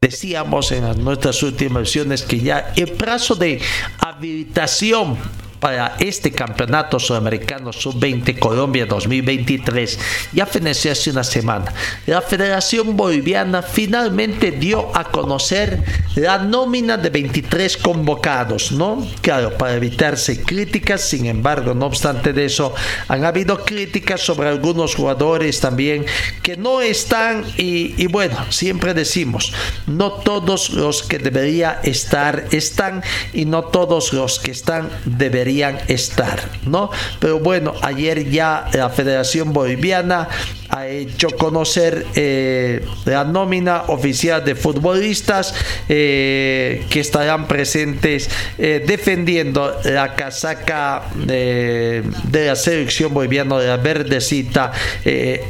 decíamos en nuestras últimas versiones que ya el plazo de habilitación para este campeonato sudamericano sub-20 Colombia 2023 ya feneció hace una semana. La Federación Boliviana finalmente dio a conocer la nómina de 23 convocados, ¿no? Claro, para evitarse críticas, sin embargo, no obstante de eso, han habido críticas sobre algunos jugadores también que no están y, y bueno, siempre decimos, no todos los que debería estar están y no todos los que están deberían estar, ¿no? Pero bueno, ayer ya la Federación Boliviana ha hecho conocer eh, la nómina oficial de futbolistas eh, que estarán presentes eh, defendiendo la casaca de la selección boliviana de la verdecita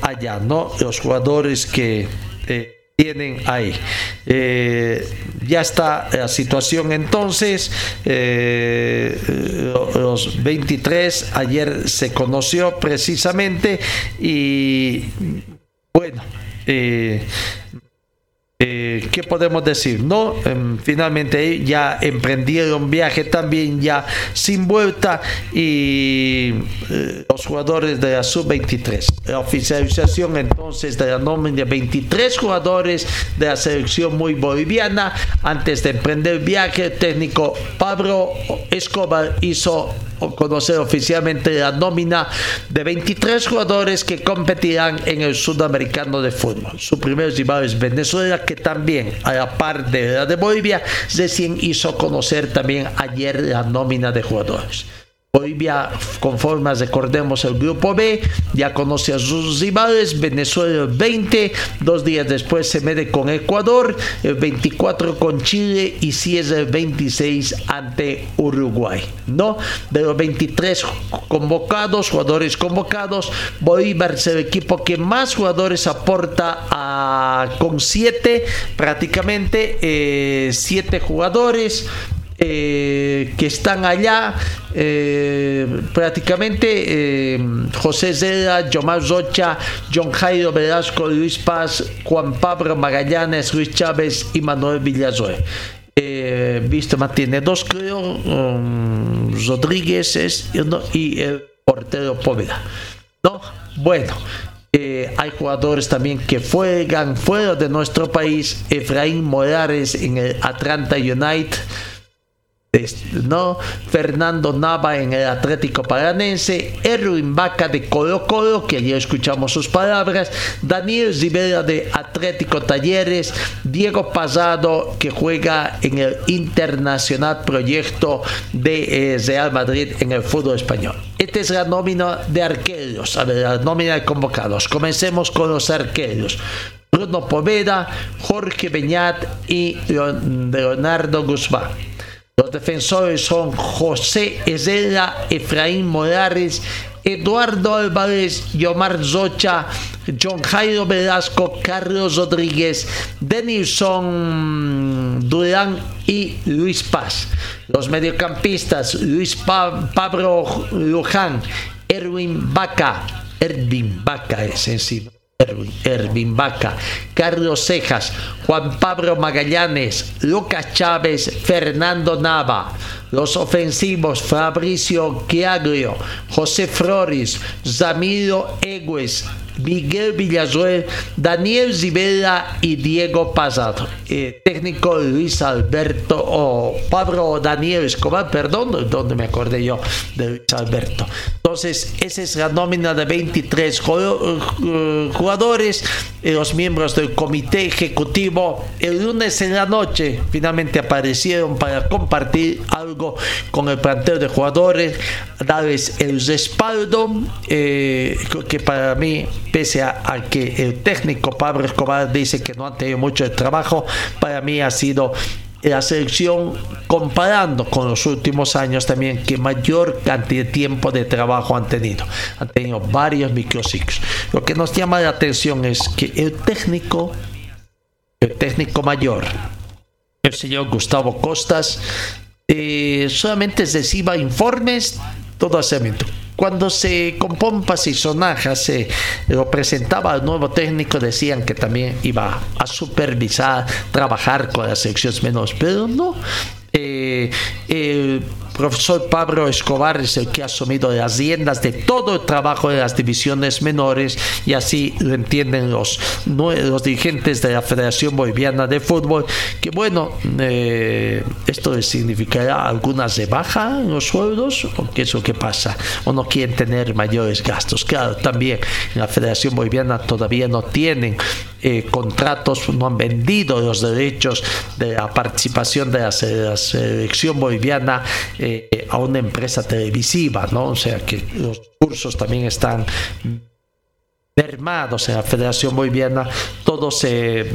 allá, ¿no? Los jugadores que tienen ahí. Eh, ya está la situación entonces. Eh, los 23 ayer se conoció precisamente y bueno. Eh, eh, ¿qué podemos decir? No, em, finalmente ya emprendieron viaje también ya sin vuelta y eh, los jugadores de la sub-23. La oficialización entonces de la nómina de 23 jugadores de la selección muy boliviana. Antes de emprender viaje, técnico Pablo Escobar hizo conocer oficialmente la nómina de 23 jugadores que competirán en el sudamericano de fútbol. Su primer rival es Venezuela, que también, a la par de la de Bolivia, recién hizo conocer también ayer la nómina de jugadores. Bolivia conforme recordemos el grupo B, ya conoce a sus rivales, Venezuela el 20, dos días después se mete con Ecuador, el 24 con Chile y cierra el 26 ante Uruguay. ¿no? De los 23 convocados, jugadores convocados, Bolívar es el equipo que más jugadores aporta con 7, prácticamente 7 eh, jugadores. Eh, que están allá, eh, prácticamente eh, José Zeda, Yomar Rocha, John Jairo Velasco, Luis Paz, Juan Pablo Magallanes, Luis Chávez y Manuel Villazoe. Viste, tiene dos, creo, um, Rodríguez y el portero Póveda. ¿no? Bueno, hay jugadores también que juegan fuera de nuestro país. Efraín Morales en el Atlanta United. ¿No? Fernando Nava en el Atlético Paranense, Erwin Vaca de Colo Colo, que ayer escuchamos sus palabras, Daniel Rivera de Atlético Talleres, Diego Pasado, que juega en el Internacional Proyecto de eh, Real Madrid en el fútbol español. Esta es la nómina de arqueros, a ver, la nómina de convocados. Comencemos con los arqueros. Bruno Poveda, Jorge Beñat y Leonardo Guzmán. Los defensores son José Ezela, Efraín Morales, Eduardo Álvarez, Yomar Zocha, John Jairo Velasco, Carlos Rodríguez, Denilson Durán y Luis Paz. Los mediocampistas, Luis Pablo Luján, Erwin Vaca, Erwin Vaca es sencillo. Erwin Vaca, Carlos Cejas, Juan Pablo Magallanes, Lucas Chávez, Fernando Nava. Los ofensivos Fabricio Chiaglio, José Flores, Zamiro Egues, Miguel Villazuel, Daniel Zibela y Diego Pasado. Eh, técnico Luis Alberto o Pablo Daniel Escobar, perdón, donde me acordé yo de Luis Alberto. Entonces, esa es la nómina de 23 eh, jugadores eh, los miembros del comité ejecutivo el lunes en la noche finalmente aparecieron para compartir algo con el plantel de jugadores, darles el respaldo, que para mí, pese a, que el técnico Pablo Escobar dice que no han tenido mucho trabajo, para mí ha sido la selección comparando con los últimos años también que mayor cantidad de tiempo de trabajo han tenido. Han tenido varios microciclos. Lo que nos llama la atención es que el técnico, el técnico mayor, el señor Gustavo Costas, eh, solamente reciba informes todo hacimiento cuando se con pompas y sonajas se lo presentaba al nuevo técnico, decían que también iba a supervisar, trabajar con las secciones menores, pero no. Eh, el profesor Pablo Escobar es el que ha asumido las riendas de todo el trabajo de las divisiones menores y así lo entienden los, los dirigentes de la Federación Boliviana de Fútbol que bueno eh, esto significará alguna rebaja en los sueldos o qué es lo que pasa o no quieren tener mayores gastos. Claro también en la Federación Boliviana todavía no tienen eh, contratos, no han vendido los derechos de la participación de la, selección boliviana eh, a una empresa televisiva, ¿no? O sea que los cursos también están mermados en la Federación Boliviana, todo se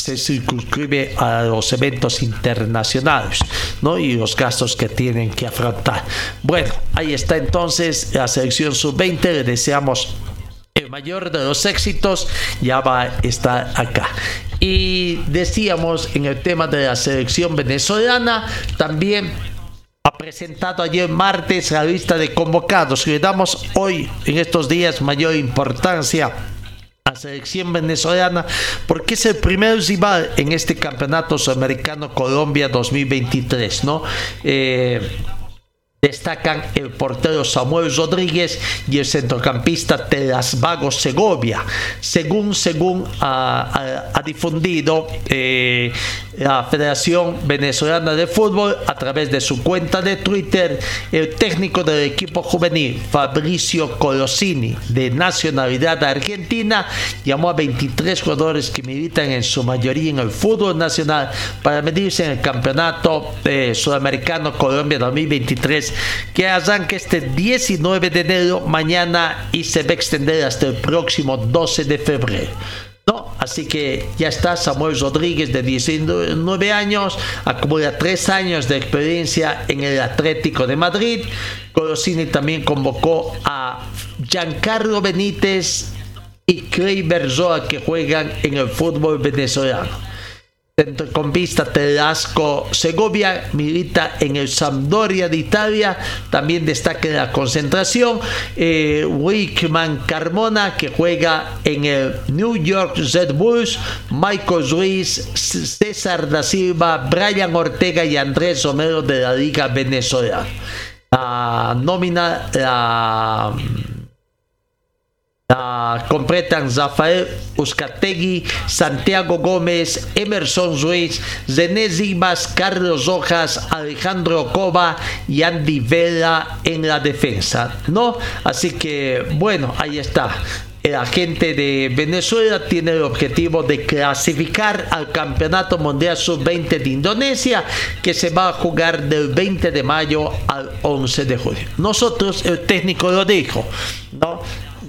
se circunscribe a los eventos internacionales ¿no? y los gastos que tienen que afrontar. Bueno, ahí está entonces la selección sub-20. Le deseamos el mayor de los éxitos ya va a estar acá. Y decíamos en el tema de la selección venezolana, también presentado ayer martes la lista de convocados. Le damos hoy, en estos días, mayor importancia a la selección venezolana porque es el primer rival en este campeonato sudamericano Colombia 2023, ¿no? Eh, Destacan el portero Samuel Rodríguez y el centrocampista Telas Vago Segovia. Según, según ha difundido eh, la Federación Venezolana de Fútbol a través de su cuenta de Twitter, el técnico del equipo juvenil Fabricio Colosini, de nacionalidad argentina, llamó a 23 jugadores que militan en su mayoría en el fútbol nacional para medirse en el campeonato eh, sudamericano Colombia 2023 que arranca este 19 de enero mañana y se va a extender hasta el próximo 12 de febrero. No, así que ya está Samuel Rodríguez de 19 años, acumula 3 años de experiencia en el Atlético de Madrid. Colosini también convocó a Giancarlo Benítez y Clay Berzoa que juegan en el fútbol venezolano centrocampista Telasco Segovia, milita en el Sampdoria de Italia, también destaca en la concentración. Eh, Wickman Carmona, que juega en el New York Red Bulls, Michael Ruiz, César da Silva, Brian Ortega y Andrés Romero de la Liga Venezolana. La nómina, la Uh, completan Rafael Uzcategui, Santiago Gómez, Emerson Ruiz, René Zimas, Carlos Rojas, Alejandro Cova y Andy Vela en la defensa, ¿no? Así que, bueno, ahí está. La gente de Venezuela tiene el objetivo de clasificar al Campeonato Mundial Sub-20 de Indonesia, que se va a jugar del 20 de mayo al 11 de julio. Nosotros, el técnico lo dijo, ¿no?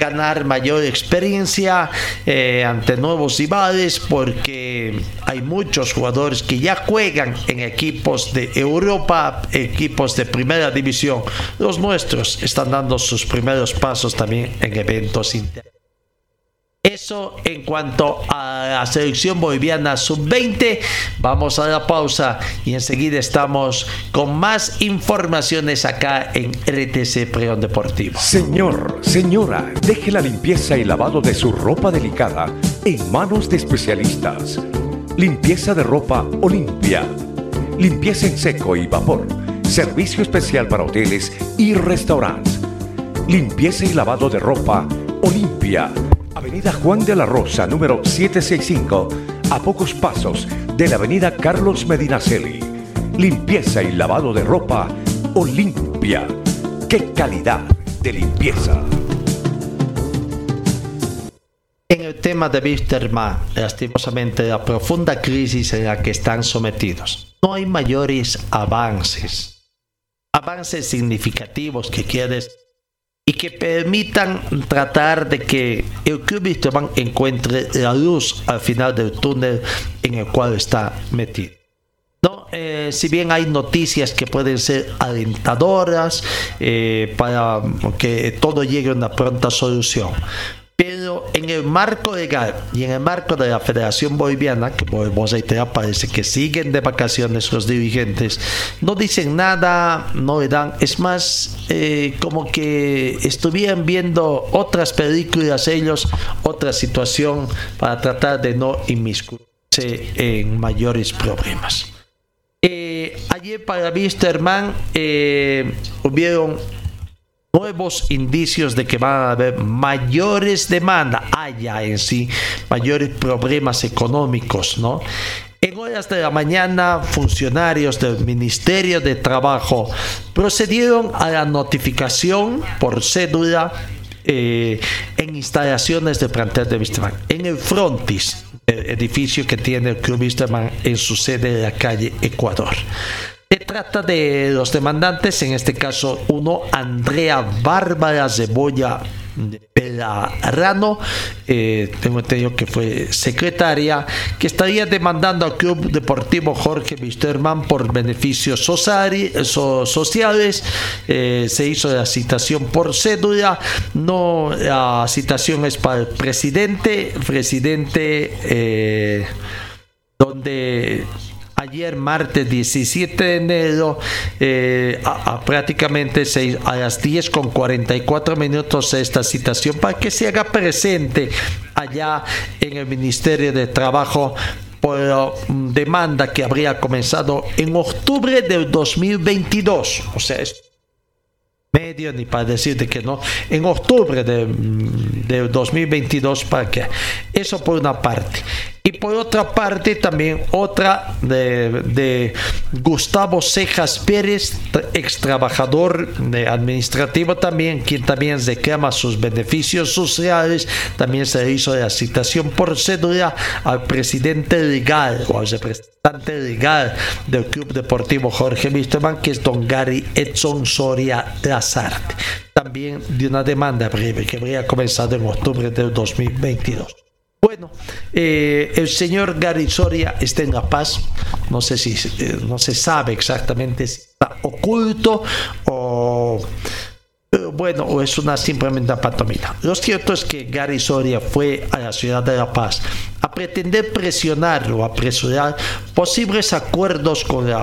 Ganar mayor experiencia eh, ante nuevos rivales porque hay muchos jugadores que ya juegan en equipos de Europa, equipos de primera división. Los nuestros están dando sus primeros pasos también en eventos internos. Eso en cuanto a la selección boliviana sub-20. Vamos a la pausa y enseguida estamos con más informaciones acá en RTC Preón Deportivo. Señor, señora, deje la limpieza y lavado de su ropa delicada en manos de especialistas. Limpieza de ropa Olimpia. Limpieza en seco y vapor. Servicio especial para hoteles y restaurantes. Limpieza y lavado de ropa Olimpia Avenida Juan de la Rosa, número 765, a pocos pasos de la Avenida Carlos Medinaceli. Limpieza y lavado de ropa Olimpia. ¡Qué calidad de limpieza! En el tema de Wisterman, lastimosamente la profunda crisis en la que están sometidos. No hay mayores avances, avances significativos que quieres y que permitan tratar de que el club Wisterman encuentre la luz al final del túnel en el cual está metido. No, eh, si bien hay noticias que pueden ser alentadoras eh, para que todo llegue a una pronta solución, pero en el marco legal y en el marco de la Federación Boliviana, que podemos reiterar, parece que siguen de vacaciones los dirigentes, no dicen nada, no le dan, es más, eh, como que estuvieran viendo otras películas ellos, otra situación para tratar de no inmiscuirse en mayores problemas. Eh, ayer para Wisterman eh, hubieron nuevos indicios de que van a haber mayores demandas, haya en sí mayores problemas económicos, ¿no? En horas de la mañana, funcionarios del Ministerio de Trabajo procedieron a la notificación por cédula eh, en instalaciones de plantel de Wisterman, en el frontis edificio que tiene el Club Wisterman en su sede de la calle Ecuador. Se trata de los demandantes, en este caso uno, Andrea Bárbara Cebolla Pelarano, eh, tengo entendido que fue secretaria, que estaría demandando al Club Deportivo Jorge Wisterman por beneficios sociales. Eh, se hizo la citación por cédula, no, la citación es para el presidente, presidente eh, donde ayer martes 17 de enero eh, a, prácticamente a las 10 con 44 minutos esta citación para que se haga presente allá en el Ministerio de Trabajo por la demanda que habría comenzado en octubre del 2022 o sea es medio ni para decirte que no en octubre de, de 2022 para que eso por una parte y por otra parte, también otra de, Gustavo Cejas Pérez, ex trabajador administrativo también, quien también reclama sus beneficios sociales. También se hizo la citación por cédula al presidente legal o al representante legal del Club Deportivo Jorge Wisterman, que es don Gary Edson Soria Lazarte. También de una demanda breve que habría comenzado en octubre del 2022. Bueno, eh, el señor Gary Soria está en La Paz. No sé si eh, no se sabe exactamente si está oculto o bueno, o es una simplemente pantomima. Lo cierto es que Gary Soria fue a la ciudad de La Paz a pretender presionar o apresurar posibles acuerdos con el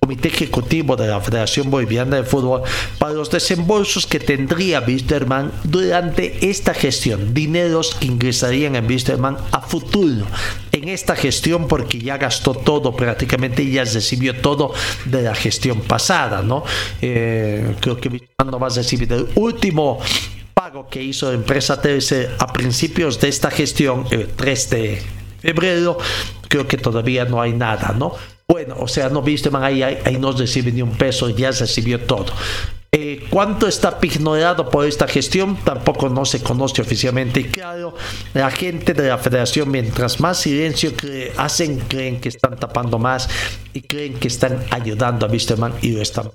Comité Ejecutivo de la Federación Boliviana de Fútbol para los desembolsos que tendría Wisterman durante esta gestión, dineros que ingresarían en Wisterman a futuro en esta gestión porque ya gastó todo prácticamente ya recibió todo de la gestión pasada, ¿no? Eh, creo que no va a recibir el último pago que hizo empresa TLC a principios de esta gestión, el 3 de febrero, creo que todavía no hay nada, ¿no? Bueno, o sea, no viste, man, ahí, ahí no recibe ni un peso, ya recibió todo. Eh, ¿Cuánto está ignorado por esta gestión? Tampoco no se conoce oficialmente. Y claro, la gente de la federación, mientras más silencio hacen, creen que están tapando más y creen que están ayudando a Wisterman y lo están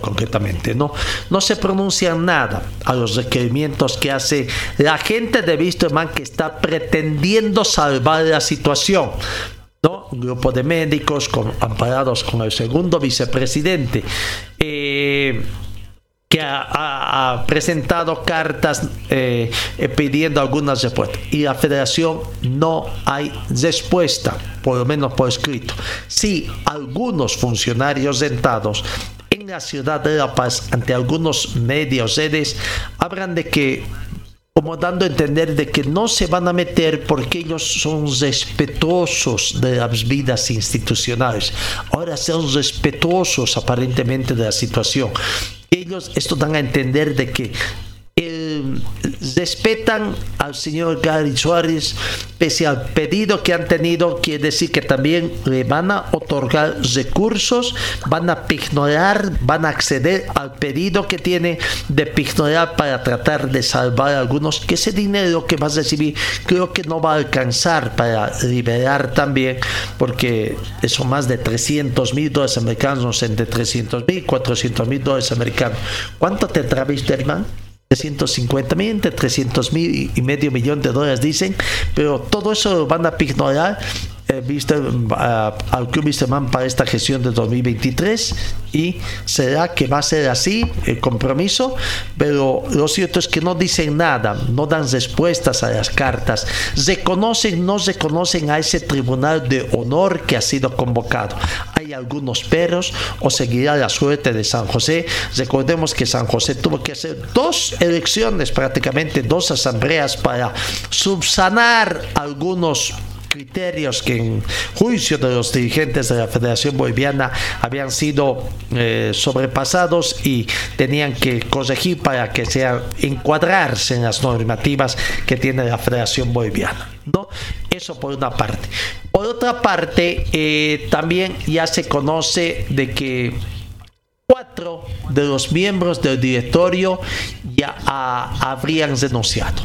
concretamente. No, no se pronuncia nada a los requerimientos que hace la gente de Wisterman que está pretendiendo salvar la situación. ¿no? Un grupo de médicos amparados con el segundo vicepresidente. Eh, que ha, presentado cartas eh, pidiendo algunas respuestas y la federación no hay respuesta, por lo menos por escrito. Sí, algunos funcionarios sentados en la ciudad de La Paz ante algunos medios sedes hablan de que como dando a entender de que no se van a meter porque ellos son respetuosos de las vidas institucionales. Ahora son respetuosos aparentemente de la situación. Ellos esto dan a entender de que el despetan al señor Gary Suárez, pese al pedido que han tenido, quiere decir que también le van a otorgar recursos, van a pignorar, van a acceder al pedido que tiene de pignorar para tratar de salvar a algunos, que ese dinero que vas a recibir creo que no va a alcanzar para liberar también, porque son más de 300 mil dólares americanos, entre 300 mil, 400 mil dólares americanos. ¿Cuánto tendrá hermano? 350 mil, entre 300 mil y medio millón de dólares dicen, pero todo eso lo van a pignorar viste al Club Wisterman para esta gestión de 2023 y será que va a ser así el compromiso, pero lo cierto es que no dicen nada, no dan respuestas a las cartas, reconocen, no reconocen a ese tribunal de honor que ha sido convocado. Hay algunos peros o seguirá la suerte de San José. Recordemos que San José tuvo que hacer dos elecciones, prácticamente dos asambleas para subsanar algunos criterios que en juicio de los dirigentes de la Federación Boliviana habían sido eh, sobrepasados y tenían que corregir para que sea encuadrarse en las normativas que tiene la Federación Boliviana. ¿no? Eso por una parte. Por otra parte, eh, también ya se conoce de que cuatro de los miembros del directorio ya habrían denunciado.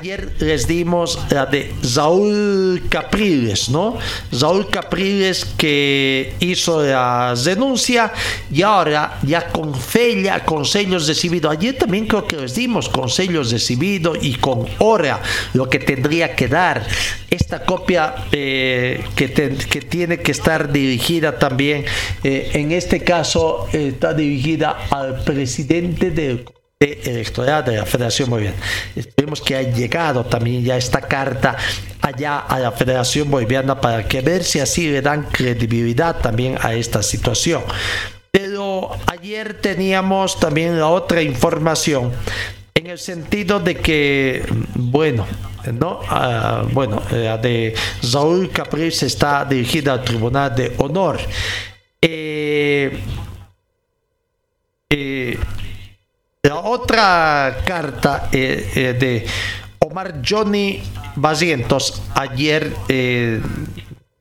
Ayer les dimos la de Saúl Capriles, ¿no? Saúl Capriles que hizo la denuncia y ahora ya con fella, con sellos recibidos. Ayer también creo que les dimos con sellos recibidos y con hora lo que tendría que dar. Esta copia eh, que, que, tiene que estar dirigida también, eh, en este caso, está dirigida al presidente del electoral de la Federación Boliviana. Esperemos que haya llegado también ya esta carta allá a la Federación Boliviana para que ver si así le dan credibilidad también a esta situación. Pero ayer teníamos también la otra información en el sentido de que, bueno, ¿no? Ah, bueno, la de Saúl Capriz está dirigida al Tribunal de Honor. eh, eh la otra carta eh, eh, de Omar Johnny Basientos ayer eh,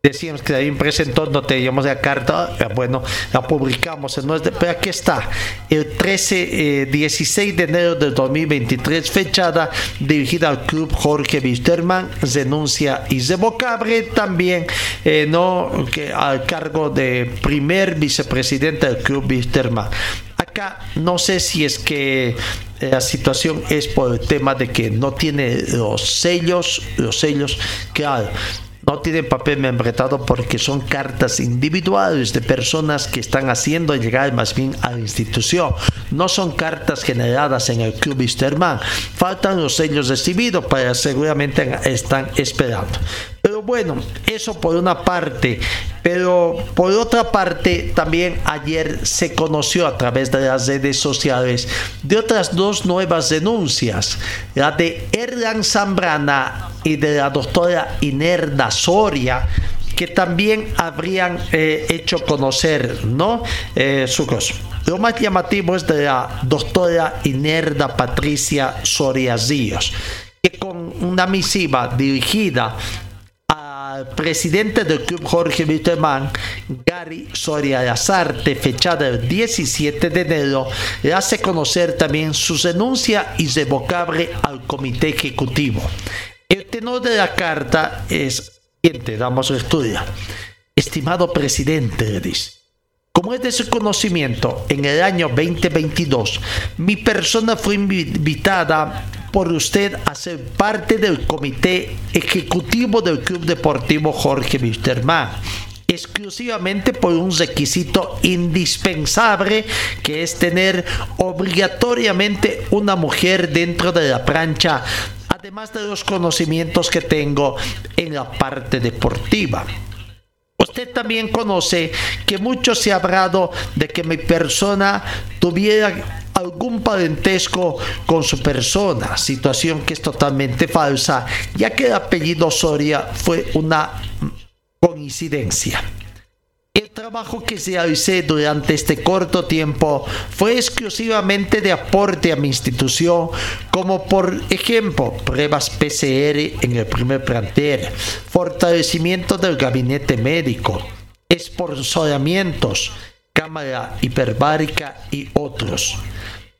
decíamos que ahí presentó, no teníamos la carta, bueno, la publicamos, no es pero aquí está, el 13, 16 de enero del 2023, fechada dirigida al club Jorge Wisterman, denuncia irrevocable también, no, al cargo de primer vicepresidente del club Wisterman no sé si es que eh, la situación es por el tema de que no tiene los sellos, los sellos que no tienen papel membretado porque son cartas individuales de personas que están haciendo llegar más bien a la institución. No son cartas generadas en el Club Easterman. Faltan los sellos recibidos, para seguramente están esperando. Pero bueno, eso por una parte. Pero por otra parte, también ayer se conoció a través de las redes sociales de otras dos nuevas denuncias. La de Erlan Zambrana y de la doctora Inerda Soria que también habrían eh, hecho conocer ¿no? Eh, su cosa. Lo más llamativo es de la doctora Inerda Patricia Soria Zíos, que con una misiva dirigida presidente del club Jorge Wittemann, Gary Soria Lazarte, fechada el 17 de enero, le hace conocer también su denuncia irrevocable al comité ejecutivo. El tenor de la carta es siguiente, damos lectura. Estimado presidente, le dice. Como es de su conocimiento, en el año 2022, mi persona fue invitada por usted a ser parte del comité ejecutivo del Club Deportivo Jorge Wisterman exclusivamente por un requisito indispensable que es tener obligatoriamente una mujer dentro de la plancha, además de los conocimientos que tengo en la parte deportiva. Usted también conoce que mucho se ha hablado de que mi persona tuviera algún parentesco con su persona, situación que es totalmente falsa, ya que el apellido Soria fue una coincidencia. Trabajo que se realicé durante este corto tiempo fue exclusivamente de aporte a mi institución, como por ejemplo pruebas PCR en el primer plantel, fortalecimiento del gabinete médico, esponsoramientos, cámara hiperbárica y otros.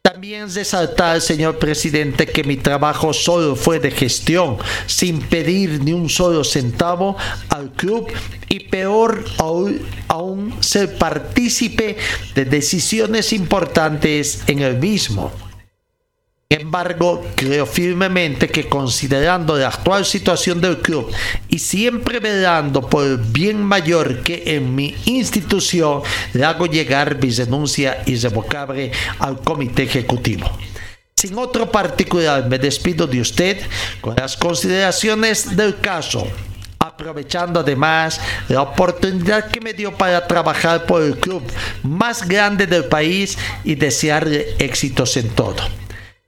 También resaltar, señor presidente, que mi trabajo solo fue de gestión, sin pedir ni un solo centavo al club y peor aún, ser partícipe de decisiones importantes en el mismo. Embargo, creo firmemente que considerando la actual situación del club y siempre velando por el bien mayor que en mi institución, le hago llegar mi denuncia irrevocable al comité ejecutivo. Sin otro particular, me despido de usted con las consideraciones del caso aprovechando además la oportunidad que me dio para trabajar por el club más grande del país y desearle éxitos en todo.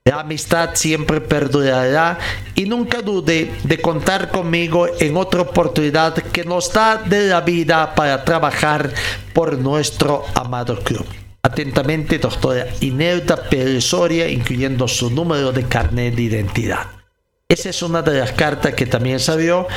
La amistad siempre perdurará y nunca dude de contar conmigo en otra oportunidad que nos da de la vida para trabajar por nuestro amado club. Atentamente, doctora Inelda Pérez Soria, incluyendo su número de carnet de identidad. Esa es una de las cartas que también salió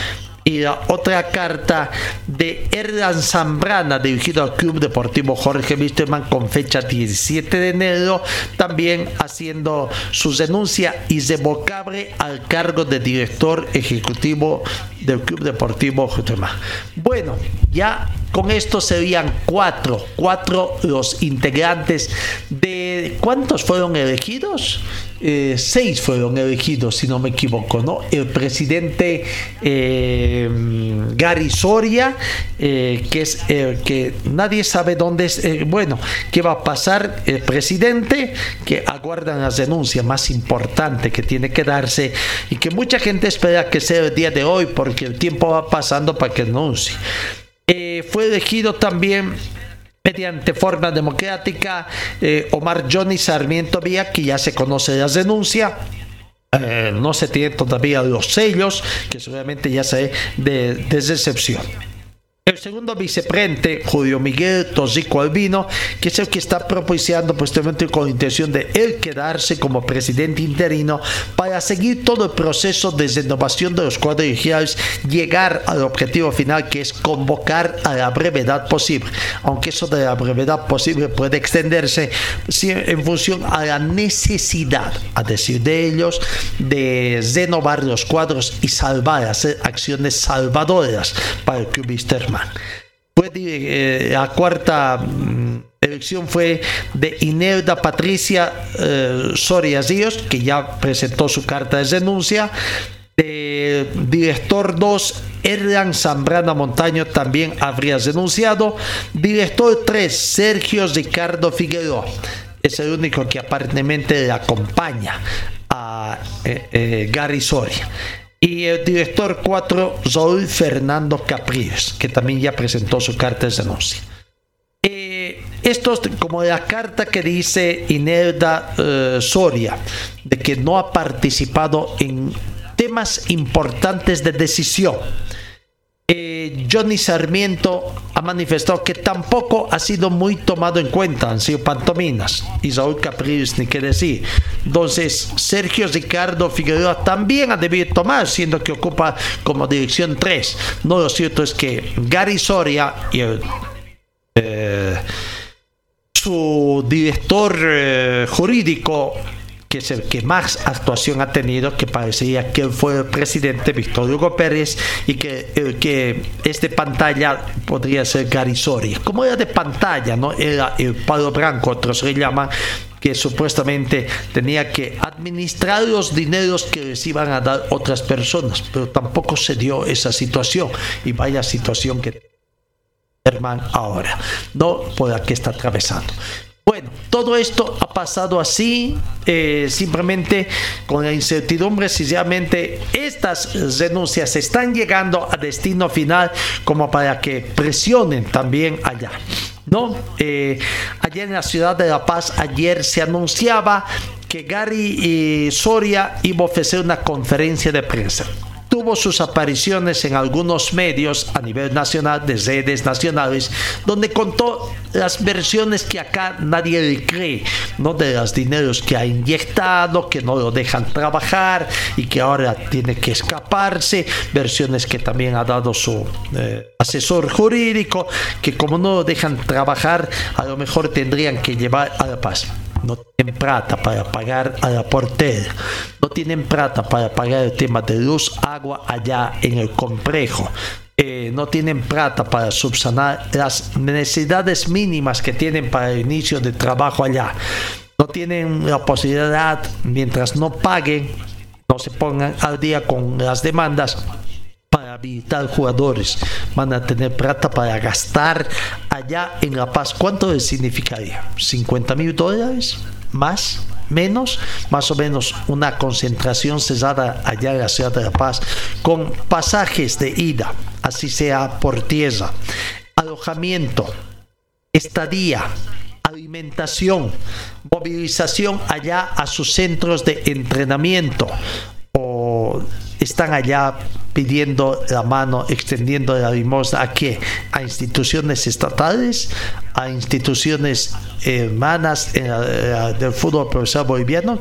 y la otra carta de Erdan Zambrana dirigido al Club Deportivo Jorge Wisterman con fecha 17 de enero, también haciendo su denuncia irrevocable al cargo de director ejecutivo del Club Deportivo Wisterman. Bueno, ya con esto serían cuatro, cuatro los integrantes de ¿cuántos fueron elegidos? Eh, seis fueron elegidos, si no me equivoco, ¿no? El presidente eh, Gary Soria, eh, que es el que nadie sabe dónde es, bueno, qué va a pasar el presidente, que aguardan las denuncias más importantes que tiene que darse y que mucha gente espera que sea el día de hoy porque el tiempo va pasando para que denuncie. fue elegido también mediante forma democrática eh, Omar Johnny Sarmiento Vía, que ya se conoce la denuncia. Eh, no se tienen todavía los sellos, que seguramente ya se de decepción. El segundo vicepresidente, Julio Miguel Tosico Albino, que es el que está propiciando posteriormente con intención de él quedarse como presidente interino para seguir todo el proceso de renovación de los cuadros regionales, llegar al objetivo final que es convocar a la brevedad posible, aunque eso de la brevedad posible puede extenderse en función a la necesidad, a decir de ellos, de renovar los cuadros y salvar, hacer acciones salvadoras para el fue eh, la cuarta mm, elección fue de Inerda Patricia eh, Soria Ríos, que ya presentó su carta de denuncia. De director 2, Erlan Zambrana Montaño también habría denunciado. Director 3, Sergio Ricardo Figueroa. Es el único que aparentemente le acompaña a eh, Gary Soria y el director 4, Raúl Fernando Capriles, que también ya presentó su carta de denuncia. Eh, esto es como la carta que dice Inerda eh, Soria, de que no ha participado en temas importantes de decisión Johnny Sarmiento ha manifestado que tampoco ha sido muy tomado en cuenta, han sido pantominas. Y Saúl Capriles, ni qué decir. Entonces, Sergio Ricardo Figueroa también ha debido tomar, siendo que ocupa como dirección 3. No, lo cierto es que Gary Soria y eh, su director eh, jurídico que es el que más actuación ha tenido, que parecía que fue el presidente Víctor Hugo Pérez y que, el que este pantalla podría ser Garisori. Como era de pantalla, ¿no? Era el palo blanco, otros le llaman, que supuestamente tenía que administrar los dineros que les iban a dar otras personas, pero tampoco se dio esa situación y vaya situación que Germán ahora, no por la que está atravesando. Bueno, todo esto ha pasado así, eh, simplemente con la incertidumbre si realmente estas denuncias están llegando a destino final como para que presionen también allá. ¿no? Eh, en la ciudad de La Paz ayer se anunciaba que Gary y Soria iba a ofrecer una conferencia de prensa tuvo sus apariciones en algunos medios a nivel nacional, de redes nacionales, donde contó las versiones que acá nadie le cree, ¿no? De los dineros que ha inyectado, que no lo dejan trabajar y que ahora tiene que escaparse, versiones que también ha dado su eh, asesor jurídico, que como no lo dejan trabajar, a lo mejor tendrían que llevar a la paz no tienen plata para pagar a la portera, no tienen plata para pagar el tema de luz, agua allá en el complejo. Eh, no tienen plata para subsanar las necesidades mínimas que tienen para el inicio de trabajo allá. No tienen la posibilidad, mientras no paguen, no se pongan al día con las demandas, habilitar jugadores. Van a tener plata para gastar allá en La Paz. ¿Cuánto significaría? ¿50 mil dólares? ¿Más? menos, más o menos una concentración cesada allá en la ciudad de La Paz, con pasajes de ida, así sea por tierra, alojamiento, estadía, alimentación, movilización allá a sus centros de entrenamiento o están allá pidiendo la mano, extendiendo la limosna a qué? A instituciones estatales, a instituciones hermanas del fútbol profesional boliviano,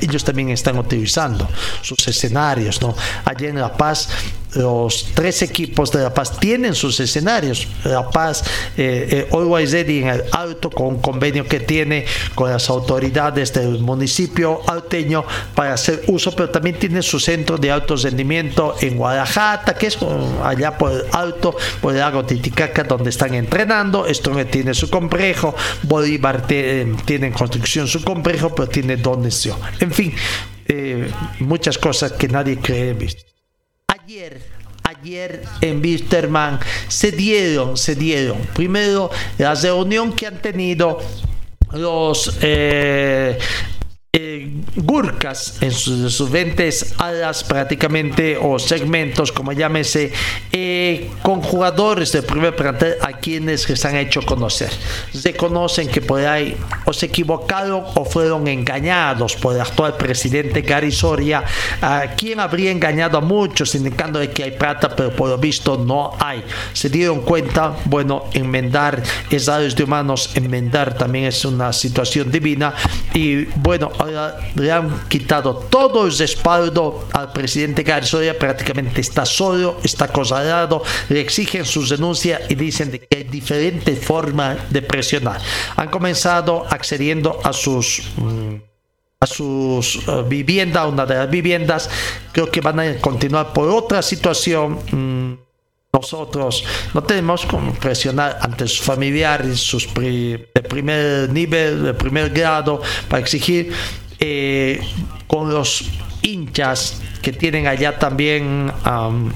ellos también están utilizando sus escenarios, ¿no? Allá en La Paz los tres equipos de La Paz tienen sus escenarios. La Paz, eh, eh en el Alto, con un convenio que tiene con las autoridades del municipio alteño para hacer uso, pero también tiene su centro de alto rendimiento en Guadalajara, que es allá por el Alto, por el lago Titicaca, donde están entrenando. Strong tiene su complejo, Bolívar tiene en construcción su complejo, pero tiene donación. En fin, eh, muchas cosas que nadie cree visto. Ayer, ayer en Wisterman se dieron, se dieron. Primero, la reunión que han tenido los eh, eh, Gurkas en sus, sus 20 alas prácticamente o segmentos como llámese eh, con jugadores del primer plantel a quienes se han hecho conocer. Se conocen que por ahí o se equivocaron o fueron engañados por el actual presidente Gary Soria a quien habría engañado a muchos indicando que hay plata pero por lo visto no hay. Se dieron cuenta bueno enmendar es de humanos enmendar también es una situación divina. Y bueno le han quitado todo el respaldo al presidente Garzoya, prácticamente está solo, está consagrado, le exigen su denuncia y dicen que hay diferentes formas de presionar. Han comenzado accediendo a sus mm, a sus uh, viviendas, una de las viviendas, creo que van a continuar por otra situación. Mm, nosotros. No tenemos como presionar ante sus familiares, sus de primer nivel, de primer grado, para exigir eh, con los hinchas que tienen allá también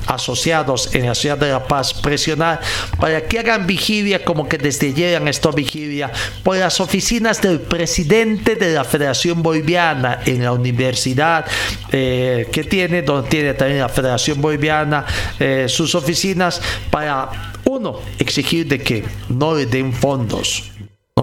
asociados en la ciudad de La Paz presionar para que hagan vigilia como que desde ayer han vigilia por las oficinas del presidente de la Federación Boliviana en la universidad eh, que tiene, donde tiene también la Federación Boliviana eh, sus oficinas para uno exigir de que no le den fondos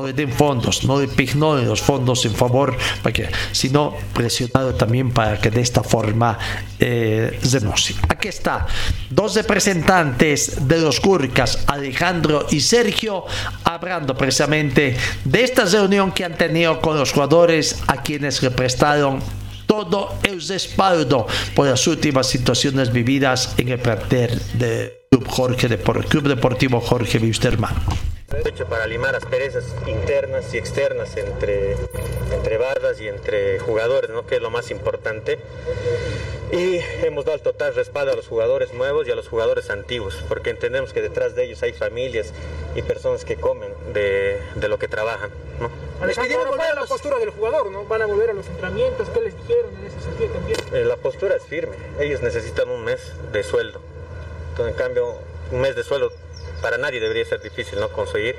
no le den fondos, no le ignoren los fondos en favor, para que, sino presionado también para que de esta forma eh, renuncie. Aquí está, dos representantes de los Curcas, Alejandro y Sergio, hablando precisamente de esta reunión que han tenido con los jugadores a quienes le prestaron todo el respaldo por las últimas situaciones vividas en el plantel del Club, Jorge Club Deportivo Jorge Wisterman hecho para limar asperezas internas y externas entre, entre barras y entre jugadores, ¿no? que es lo más importante. Y hemos dado el total respaldo a los jugadores nuevos y a los jugadores antiguos, porque entendemos que detrás de ellos hay familias y personas que comen de, de lo que trabajan. ¿no? Alejandro, ¿cuál es la postura del jugador? ¿no? ¿Van a volver a los entrenamientos? ¿Qué les dijeron en ese sentido también? Eh, la postura es firme. Ellos necesitan un mes de sueldo. Entonces, en cambio, un mes de sueldo para nadie debería ser difícil no conseguir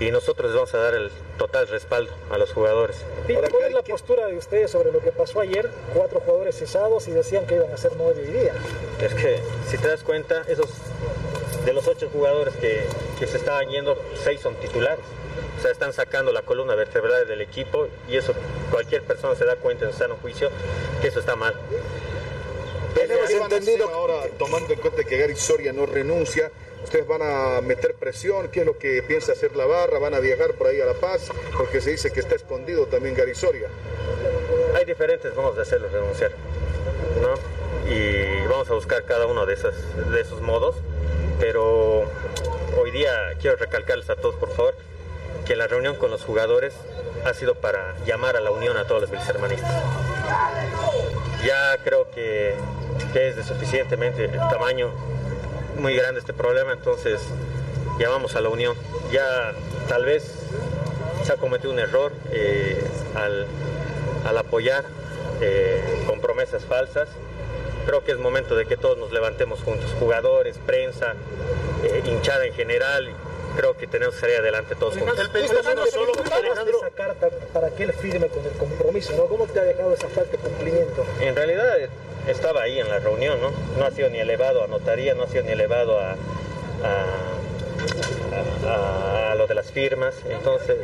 y nosotros les vamos a dar el total respaldo a los jugadores. ¿Cuál es la postura de ustedes sobre lo que pasó ayer? Cuatro jugadores cesados y decían que iban a ser nueve hoy día. Es que si te das cuenta, esos de los ocho jugadores que, que se estaban yendo, seis son titulares. O sea, están sacando la columna vertebral del equipo y eso cualquier persona se da cuenta en sano juicio que eso está mal. Tenemos ¿Qué van a entendido- ahora, tomando en cuenta que Gary Soria no renuncia, ustedes van a meter presión, ¿qué es lo que piensa hacer la barra? ¿Van a viajar por ahí a La Paz? Porque se dice que está escondido también Gary Soria. Hay diferentes modos de hacerlo renunciar, ¿no? Y vamos a buscar cada uno de, esas, de esos modos, pero hoy día quiero recalcarles a todos, por favor, que la reunión con los jugadores ha sido para llamar a la unión a todos los vicehermanistas. Ya creo que, es de suficientemente tamaño, muy grande este problema, entonces llamamos a la unión. Ya tal vez se ha cometido un error eh, al, al apoyar eh, con promesas falsas. Creo que es momento de que todos nos levantemos juntos, jugadores, prensa, eh, hinchada en general. Creo que tenemos que salir adelante todos juntos. Justamente, solo esa carta para que él firme con el compromiso, ¿no? ¿Cómo te ha dejado esa falta de cumplimiento? En realidad eh, estaba ahí en la reunión, ¿no? No ha sido ni elevado a notaría, no ha sido ni elevado a, a, a- a lo de las firmas. Entonces,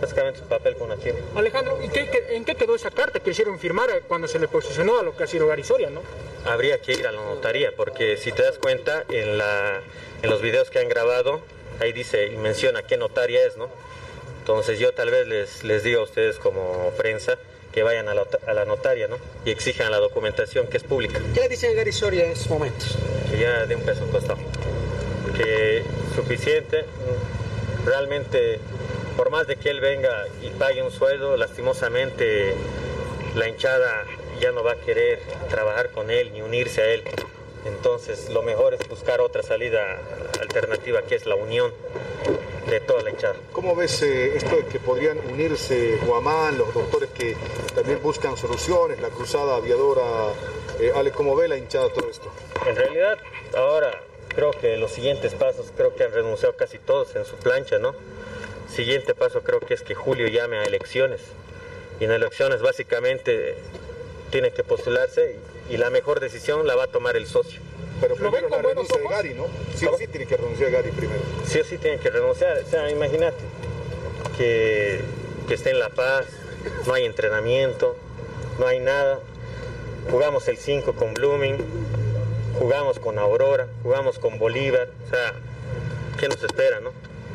básicamente su papel con una firma. Alejandro, ¿y qué- qué- ¿en qué quedó esa carta que hicieron firmar cuando se le posicionó a lo que ha sido Garisoria, no? Habría que ir a la notaría, porque si te das cuenta, en, la, en los videos que han grabado, ahí dice y menciona qué notaria es, ¿no? Entonces yo tal vez les, les digo a ustedes como prensa que vayan a la, a la notaria, ¿no? Y exijan la documentación que es pública. ¿Qué le dicen a Gary Soria en estos momentos? que ya de un peso costado. Que suficiente, realmente, por más de que él venga y pague un sueldo, lastimosamente la hinchada ya no va a querer trabajar con él ni unirse a él. Entonces, lo mejor es buscar otra salida alternativa, que es la unión de toda la hinchada. ¿Cómo ves eh, esto de que podrían unirse Guamán, los doctores que también buscan soluciones, la cruzada aviadora? Eh, Ale, ¿cómo ve la hinchada todo esto? En realidad, ahora creo que los siguientes pasos, creo que han renunciado casi todos en su plancha, ¿no? Siguiente paso creo que es que Julio llame a elecciones. Y en elecciones básicamente tiene que postularse y, y la mejor decisión la va a tomar el socio. Pero primero la renuncia de Gary, ¿no? Sí o sí tiene que renunciar Gary primero. Sí o sí tiene que renunciar. O sea, imagínate que, que esté en La Paz, no hay entrenamiento, no hay nada. Jugamos el 5 con Blooming, jugamos con Aurora, jugamos con Bolívar. O sea, ¿qué nos espera, no?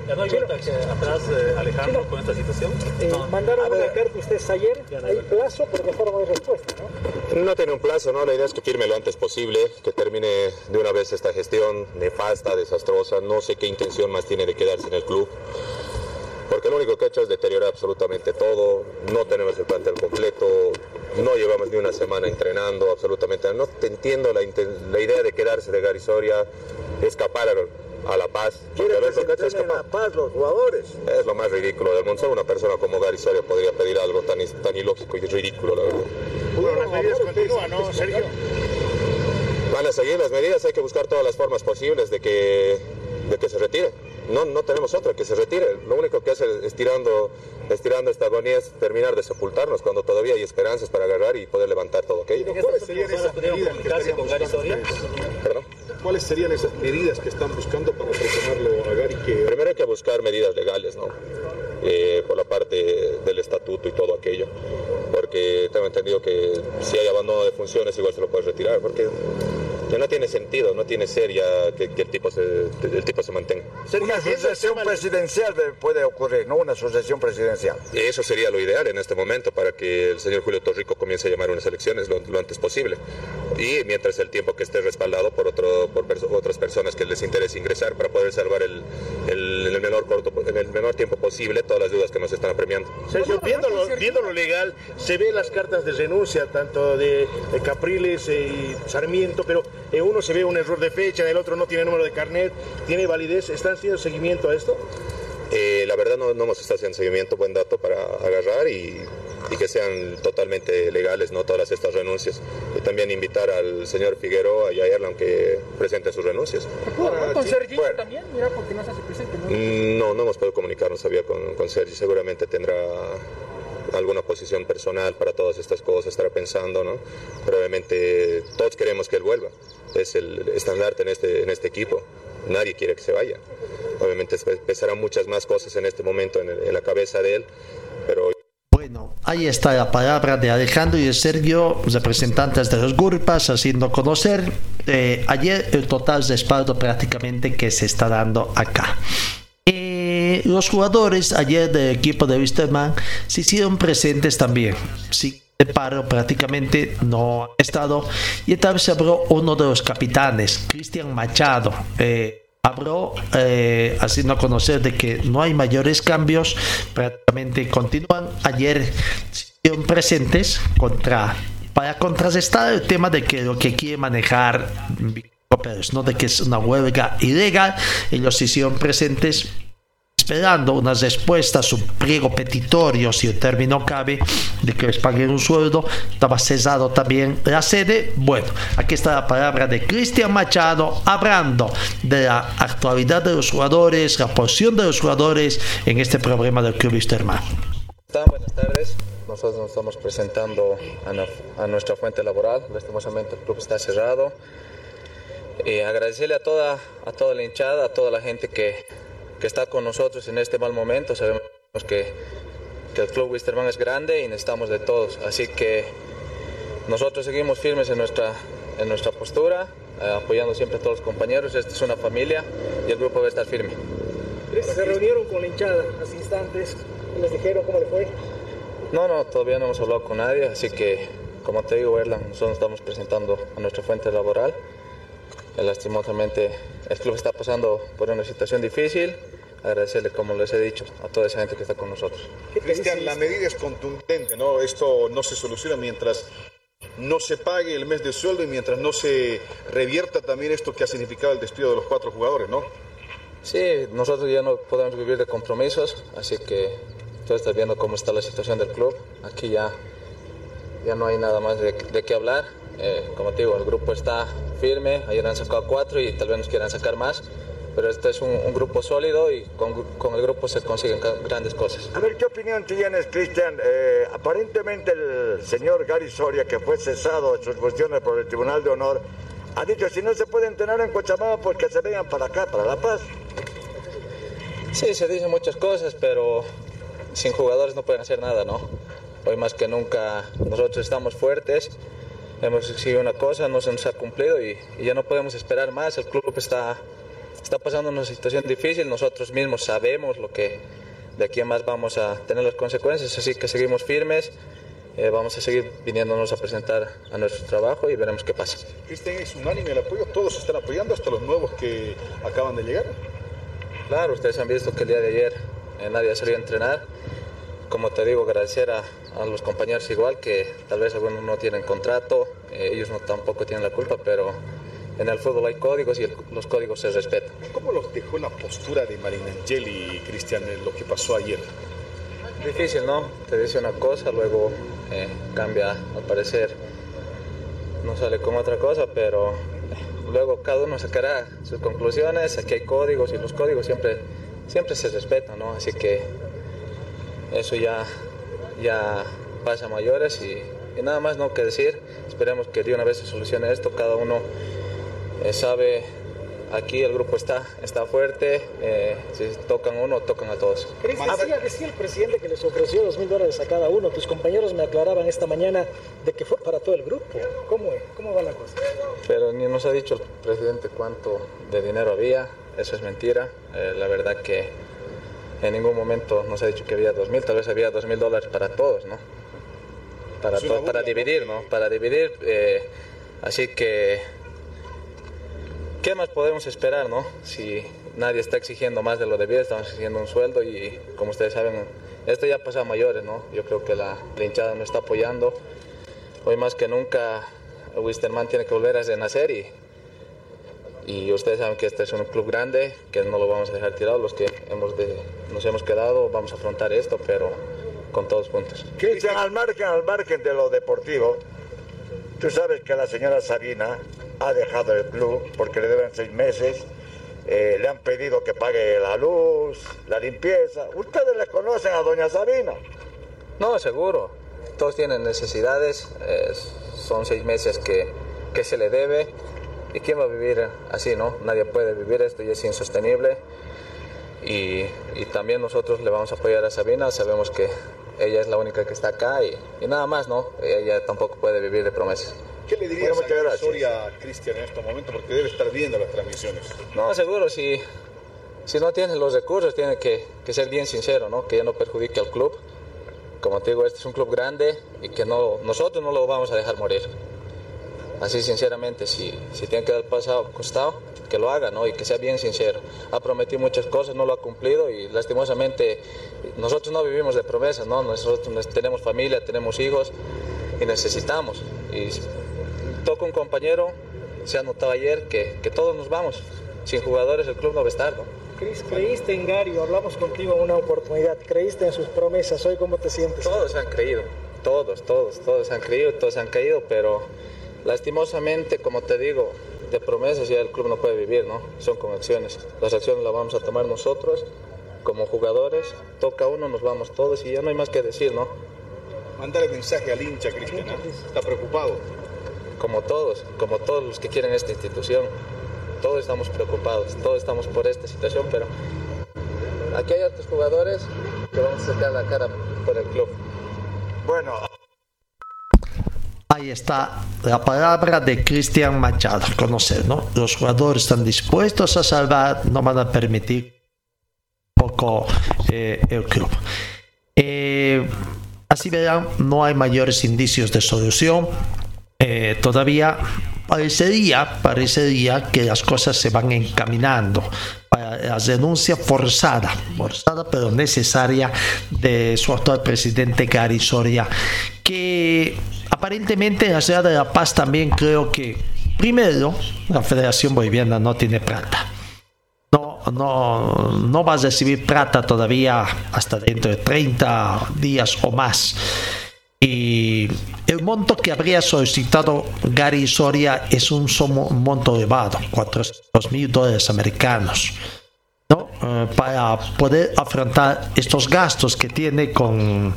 ¿Ya no hay vuelta atrás, eh, Alejandro, con esta situación? Eh, mandaron una carta ustedes ayer, hay plazo, pero de forma de respuesta, ¿no? No tiene un plazo, ¿no? La idea es que firme lo antes posible, que termine de una vez esta gestión nefasta, desastrosa. No sé qué intención más tiene de quedarse en el club. Porque lo único que ha hecho es deteriorar absolutamente todo. No tenemos el plantel completo. No llevamos ni una semana entrenando, absolutamente. No te entiendo la, la idea de quedarse de Gary Soria, escapar a, a La Paz. Lo que hecho es escapar. Paz los jugadores. Es lo más ridículo del mundo. Solo una persona como Gary Soria podría pedir algo tan, tan ilógico y ridículo, la verdad. Bueno, las medidas continúan, ¿no, Sergio? Van a seguir las medidas, hay que buscar todas las formas posibles de que, de que se retire. No, no tenemos otra, que se retire. Lo único que hace estirando, estirando esta agonía es terminar de sepultarnos cuando todavía hay esperanzas para agarrar y poder levantar todo aquello. ¿Cuáles serían esas medidas que serían esas medidas que están buscando para presionarlo a Gary que Primero hay que buscar medidas legales, ¿no? Eh, por la parte del estatuto y todo aquello. Porque tengo entendido que si hay abandono de funciones igual se lo puede retirar. Porque no tiene sentido, no tiene ser ya que, que el, tipo se, el tipo se mantenga. Una sucesión presidencial de- puede ocurrir, ¿no? Una sucesión presidencial. Eso sería lo ideal en este momento para que el señor Julio Torrico comience a llamar unas elecciones lo, lo antes posible. Y mientras el tiempo que esté respaldado por, otro, por perso- otras personas que les interese ingresar para poder salvar el, el- en, el menor corto, en el menor tiempo posible todas las dudas que nos están apremiando. Sergio, viéndolo, viendo lo legal, se ven las cartas de renuncia, tanto de, de Capriles eh, y Sarmiento, pero en uno se ve un error de fecha, en el otro no tiene número de carnet, tiene validez. ¿Están haciendo seguimiento a esto? Eh, la verdad no, no hemos estado haciendo seguimiento, buen dato para agarrar y, y que sean totalmente legales no todas estas renuncias. Y también invitar al señor Figueroa y a Erlan que presenten sus renuncias. Con Sergio también, mira, porque no se hace presente, ¿no? Mm, No, no hemos podido comunicarnos todavía con, con Sergi. Seguramente tendrá alguna posición personal para todas estas cosas, estará pensando, ¿no? Pero obviamente todos queremos que él vuelva. Es el estandarte en este, en este equipo. Nadie quiere que se vaya. Obviamente pesarán muchas más cosas en este momento en, el- en la cabeza de él, pero Bueno, ahí está la palabra de Alejandro y de Sergio, representantes de los grupos, haciendo conocer eh, ayer el total respaldo prácticamente que se está dando acá. Eh, los jugadores ayer del equipo de Wisterman se hicieron presentes también. Sí, paro prácticamente no ha estado. Y también se habló uno de los capitanes, Cristian Machado. Eh, habló eh, haciendo conocer de que no hay mayores cambios, prácticamente continúan. Ayer estuvieron presentes contra para contrarrestar el tema de que lo que quiere manejar no de que es una huelga ilegal, ellos se hicieron presentes esperando una respuesta su pliego petitorio, si el término cabe, de que les paguen un sueldo. Estaba cesado también la sede. Bueno, aquí está la palabra de Cristian Machado hablando de la actualidad de los jugadores, la posición de los jugadores en este problema del Club Wisterman. Buenas tardes. Nosotros nos estamos presentando a, no, a nuestra fuente laboral. Lastimosamente el club está cerrado. Y agradecerle a toda, a toda la hinchada, a toda la gente que, que está con nosotros en este mal momento. Sabemos que, que el club Wisterman es grande y necesitamos de todos. Así que nosotros seguimos firmes en nuestra, en nuestra postura, eh, apoyando siempre a todos los compañeros. Esta es una familia y el grupo va a estar firme. Se reunieron con la hinchada hace instantes. ¿Les dijeron cómo le fue? No, no, todavía no hemos hablado con nadie, así que, como te digo, Erlan, nosotros estamos presentando a nuestra fuente laboral. Eh, lastimosamente, el club está pasando por una situación difícil. Agradecerle, como les he dicho, a toda esa gente que está con nosotros. Cristian, la medida es contundente, ¿no? Esto no se soluciona mientras no se pague el mes de sueldo y mientras no se revierta también esto que ha significado el despido de los cuatro jugadores, ¿no? Sí, nosotros ya no podemos vivir de compromisos, así que tú estás viendo cómo está la situación del club. Aquí ya, ya no hay nada más de, de qué hablar. Eh, como te digo, el grupo está firme, ayer han sacado cuatro y tal vez nos quieran sacar más, pero este es un, un grupo sólido y con, con, el grupo se consiguen grandes cosas. A ver, ¿qué opinión tienes, Cristian? Eh, aparentemente el señor Gary Soria, que fue cesado de sus funciones por el Tribunal de Honor, ha dicho si no se puede entrenar en Cochabamba, pues que se vengan para acá, para La Paz. Sí, se dicen muchas cosas, pero sin jugadores no pueden hacer nada, ¿no? Hoy más que nunca nosotros estamos fuertes, hemos exigido una cosa, no se nos ha cumplido y, y, ya no podemos esperar más. El club está, está pasando una situación difícil, nosotros mismos sabemos lo que de aquí en más vamos a tener las consecuencias, así que seguimos firmes. Eh, vamos a seguir viniéndonos a presentar a nuestro trabajo y veremos qué pasa. Cristian, es unánime el apoyo, todos están apoyando, hasta los nuevos que acaban de llegar. Claro, ustedes han visto que el día de ayer eh, nadie ha salido a entrenar. Como te digo, agradecer a, a, los compañeros igual, que tal vez algunos no tienen contrato, eh, ellos no tampoco tienen la culpa, pero en el fútbol hay códigos y el, los códigos se respetan. ¿Cómo los dejó la postura de Marinangeli, Cristian, en lo que pasó ayer? Difícil, ¿no? Te dice una cosa, luego eh, cambia, al parecer no sale como otra cosa, pero luego cada uno sacará sus conclusiones, aquí hay códigos y los códigos siempre, siempre se respetan, ¿no? Así que eso ya, ya pasa a mayores y, y, nada más no que decir, esperemos que de una vez se solucione esto, cada uno eh, sabe, aquí el grupo está, está fuerte, eh, si tocan uno, tocan a todos. Decía, decía el presidente que les ofreció dos mil dólares a cada uno, tus compañeros me aclaraban esta mañana de que fue para todo el grupo, ¿cómo, cómo va la cosa? Pero ni nos ha dicho el presidente cuánto de dinero había, eso es mentira, eh, la verdad que en ningún momento nos ha dicho que había dos mil, tal vez había dos mil dólares para todos, ¿no? Para, to para dividir, ¿no? Para dividir, eh, así que, ¿qué más podemos esperar, no? Si nadie está exigiendo más de lo debido, estamos exigiendo un sueldo y como ustedes saben, esto ya pasa a mayores, ¿no? Yo creo que la, la hinchada nos está apoyando. Hoy más que nunca, Wisterman tiene que volver a renacer y, y ustedes saben que este es un club grande, que no lo vamos a dejar tirado, los que hemos de, nos hemos quedado vamos a afrontar esto, pero con todos juntos. Cristian, al margen, al margen de lo deportivo, tú sabes que la señora Sabina ha dejado el club porque le deben seis meses, eh, le han pedido que pague la luz, la limpieza. ¿Ustedes le conocen a doña Sabina? No, seguro. Todos tienen necesidades, eh, son seis meses que, que se le debe. ¿Y quién va a vivir así, no? Nadie puede vivir esto y es insostenible. Y, y, también nosotros le vamos a apoyar a Sabina. Sabemos que, ella es la única que está acá y, y nada más, ¿no? Ella tampoco puede vivir de promesas. ¿Qué le dirías a Soria a Cristian en estos momentos? Porque debe estar viendo las transmisiones. No, seguro, si, si no tiene los recursos, tiene que, que ser bien sincero, ¿no? Que ya no perjudique al club. Como te digo, este es un club grande y que no, nosotros no lo vamos a dejar morir. Así sinceramente, si, si tiene que dar paso al costado, que lo haga, ¿no? Y que sea bien sincero. Ha prometido muchas cosas, no lo ha cumplido y lastimosamente nosotros no vivimos de promesas, ¿no? Nosotros tenemos familia, tenemos hijos y necesitamos. Y toca un compañero, se ha notado ayer, que, que todos nos vamos. Sin jugadores el club no va a estar, ¿no? Cris, creíste en Gary, hablamos contigo en una oportunidad, creíste en sus promesas, hoy cómo te sientes? Todos han creído, todos, todos, todos han creído, todos han caído, pero lastimosamente, como te digo, de promesas ya el club no puede vivir, ¿no? Son con acciones. Las acciones las vamos a tomar nosotros como jugadores, toca uno, nos vamos todos y ya no hay más que decir, ¿no? Mándale mensaje al hincha, Cristian, está preocupado. Como todos, como todos los que quieren esta institución todos estamos preocupados, todos estamos por esta situación, pero aquí hay otros jugadores que vamos a sacar la cara por el club. Bueno. Ahí está la palabra de Cristian Machado, conocer, ¿no? Los jugadores están dispuestos a salvar, no van a permitir poco eh, el club. Eh, así verán, no hay mayores indicios de solución. Eh, todavía parecería, parecería que las cosas se van encaminando la denuncia forzada, forzada pero necesaria de su actual presidente Gary Soria, que aparentemente en la ciudad de La Paz también creo que, primero, la Federación Boliviana no tiene plata. No, no, no va a recibir plata todavía hasta dentro de 30 días o más. Y el monto que habría solicitado Gary Soria es un, monto elevado, 400 mil dólares americanos, ¿no? Eh, para poder afrontar estos gastos que tiene con...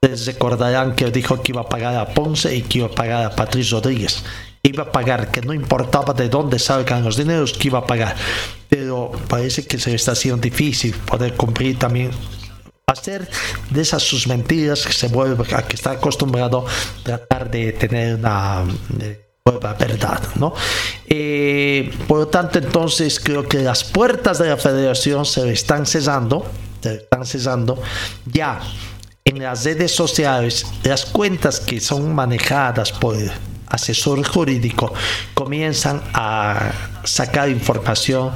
Les recordarán que dijo que iba a pagar a Ponce y que iba a pagar a Patricio Rodríguez. Iba a pagar, que no importaba de dónde salgan los dineros que iba a pagar. Pero parece que se está haciendo difícil poder cumplir también hacer de esas sus mentiras que se vuelve a que está acostumbrado tratar de tener una nueva verdad, ¿no? Eh, por lo tanto, entonces creo que las puertas de la federación se están cesando, se están cesando ya en las redes sociales, las cuentas que son manejadas por asesor jurídico comienzan a sacar información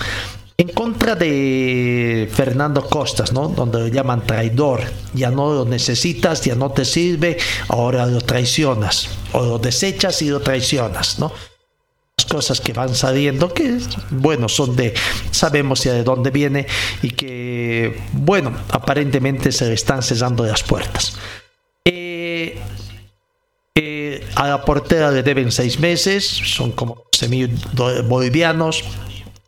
en contra de Fernando Costas, ¿no? Donde lo llaman traidor. Ya no lo necesitas, ya no te sirve, ahora lo traicionas. O lo desechas y lo traicionas, ¿no? Las cosas que van saliendo, que bueno, son de, sabemos ya de dónde viene y que, bueno, aparentemente se le están cesando las puertas. Eh, eh, a la portera le deben seis meses, son como 11 mil bolivianos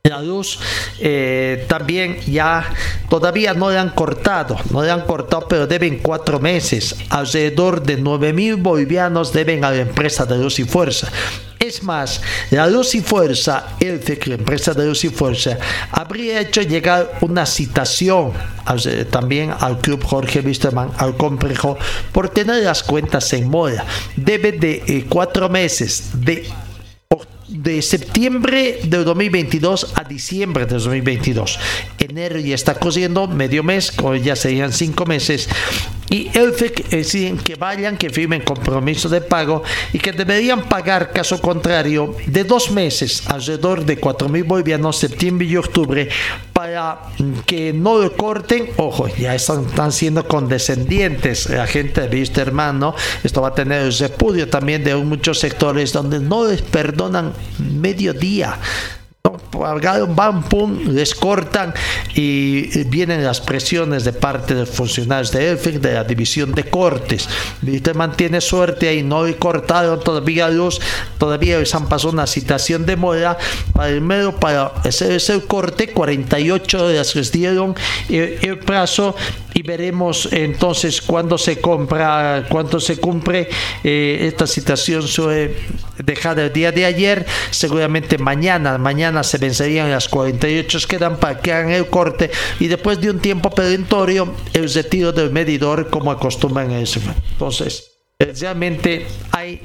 la luz eh, también ya todavía no le han cortado, no le han cortado, pero deben cuatro meses. Alrededor de 9 mil bolivianos deben a la empresa de luz y fuerza. Es más, la Luz y Fuerza, el la empresa de Luz y Fuerza, habría hecho llegar una citación también al Club Jorge Wisterman, al complejo, por tener las cuentas en mora. Debe de eh, cuatro meses de de septiembre de 2022 a diciembre de 2022. Enero ya está cosiendo, medio mes, ya serían cinco meses. Y el deciden que vayan, que firmen compromiso de pago y que deberían pagar, caso contrario, de dos meses, alrededor de 4 mil bolivianos, septiembre y octubre, para que no lo corten. Ojo, ya están, están siendo condescendientes la gente de visto hermano. Esto va a tener el repudio también de muchos sectores donde no les perdonan medio día van, pum, les cortan y vienen las presiones de parte de funcionarios de ELFIC, de la división de cortes. Usted mantiene suerte ahí, no he cortado todavía luz, todavía les han pasado una citación de mora para el medio para hacer ese corte, 48 horas les dieron el, plazo y veremos entonces cuándo se compra, cuánto se cumple eh, esta citación sobre dejar el día de ayer, seguramente mañana, mañana se vencerían las 48 que dan para que hagan el corte y después de un tiempo perentorio el retiro del medidor como acostumbran eso. Entonces, realmente hay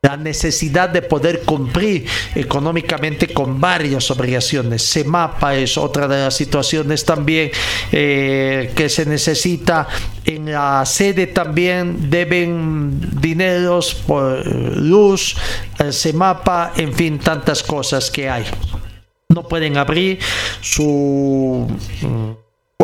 la necesidad de poder cumplir económicamente con varias obligaciones. Semapa es otra de las situaciones también eh, que se necesita. En la sede también deben dineros por luz, el Semapa, en fin, tantas cosas que hay. No pueden abrir su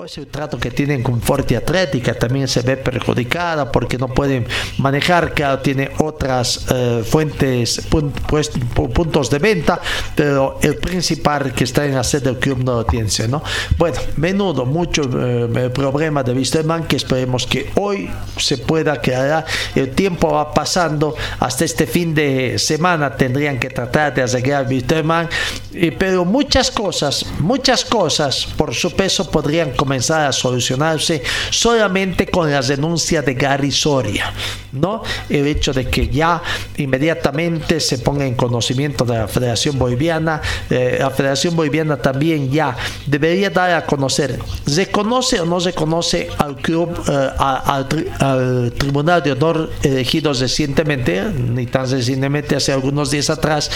pues el trato que tienen con Forte Atlética también se ve perjudicada porque no pueden manejar, que tiene otras eh, fuentes, pues, puntos de venta, pero el principal que está en la sede del club no lo tiene, ¿no? Bueno, menudo, mucho eh, problema de Wisterman que esperemos que hoy se pueda quedar. El tiempo va pasando, hasta este fin de semana tendrían que tratar de arreglar Wisterman, pero muchas cosas, muchas cosas por su peso podrían comenzar a solucionarse solamente con la denuncia de Gary Soria, ¿no? El hecho de que ya inmediatamente se ponga en conocimiento de la Federación Boliviana, eh, la Federación Boliviana también ya debería dar a conocer, ¿se conoce o no se conoce al club, eh, al, Tribunal de Honor elegido recientemente, ni tan recientemente, hace algunos días atrás,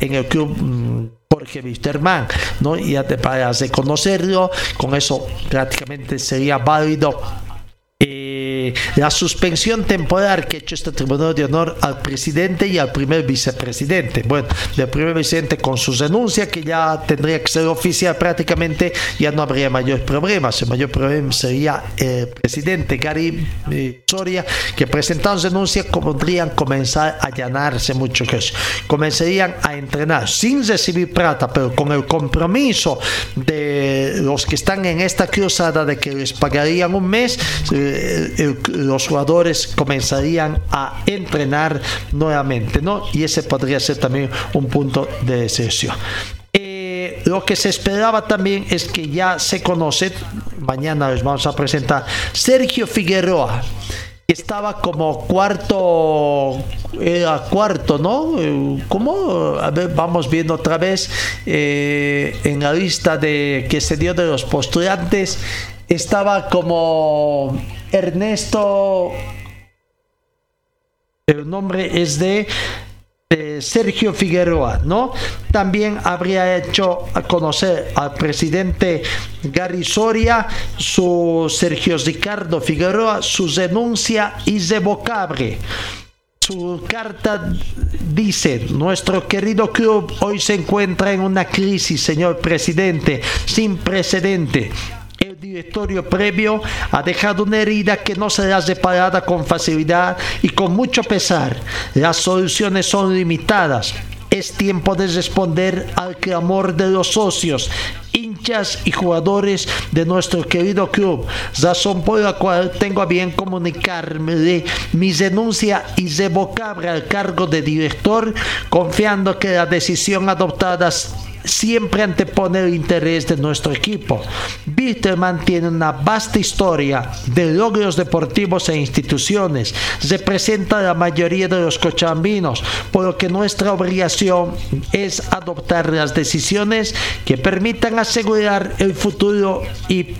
en el club mm, Jorge Wisterman, ¿no? Y para reconocerlo, con eso prácticamente sería válido eh, la suspensión temporal que ha hecho este Tribunal de Honor al presidente y al primer vicepresidente. Bueno, del primer vicepresidente con su denuncia, que ya tendría que ser oficial prácticamente, ya no habría mayor problemas. El mayor problema sería el presidente Gary eh, Soria, que presentaron denuncia, podrían comenzar a allanarse mucho que Comenzarían a entrenar sin recibir plata, pero con el compromiso de los que están en esta cruzada de que les pagarían un mes. Eh, eh, los jugadores comenzarían a entrenar nuevamente, ¿no? Y ese podría ser también un punto de decisión. Eh, lo que se esperaba también es que ya se conoce, mañana les vamos a presentar Sergio Figueroa estaba como cuarto, era cuarto, ¿no? Eh, ¿Cómo? Vamos viendo otra vez en la lista de que se dio de los postulantes estaba como Ernesto, el nombre es de Sergio Figueroa, ¿no? También habría hecho conocer al presidente Gary Soria, su Sergio Ricardo Figueroa, su denuncia irrevocable. Su carta dice, nuestro querido club hoy se encuentra en una crisis, señor presidente, sin precedente directorio previo ha dejado una herida que no será reparada con facilidad y con mucho pesar. Las soluciones son limitadas. Es tiempo de responder al clamor de los socios, hinchas y jugadores de nuestro querido club, razón por la cual tengo a bien comunicarme mi denuncia irrevocable al cargo de director, confiando que la decisión adoptada siempre antepone el interés de nuestro equipo. Bitterman tiene una vasta historia de logros deportivos e instituciones. Representa a la mayoría de los cochambinos, por lo que nuestra obligación es adoptar las decisiones que permitan asegurar el futuro y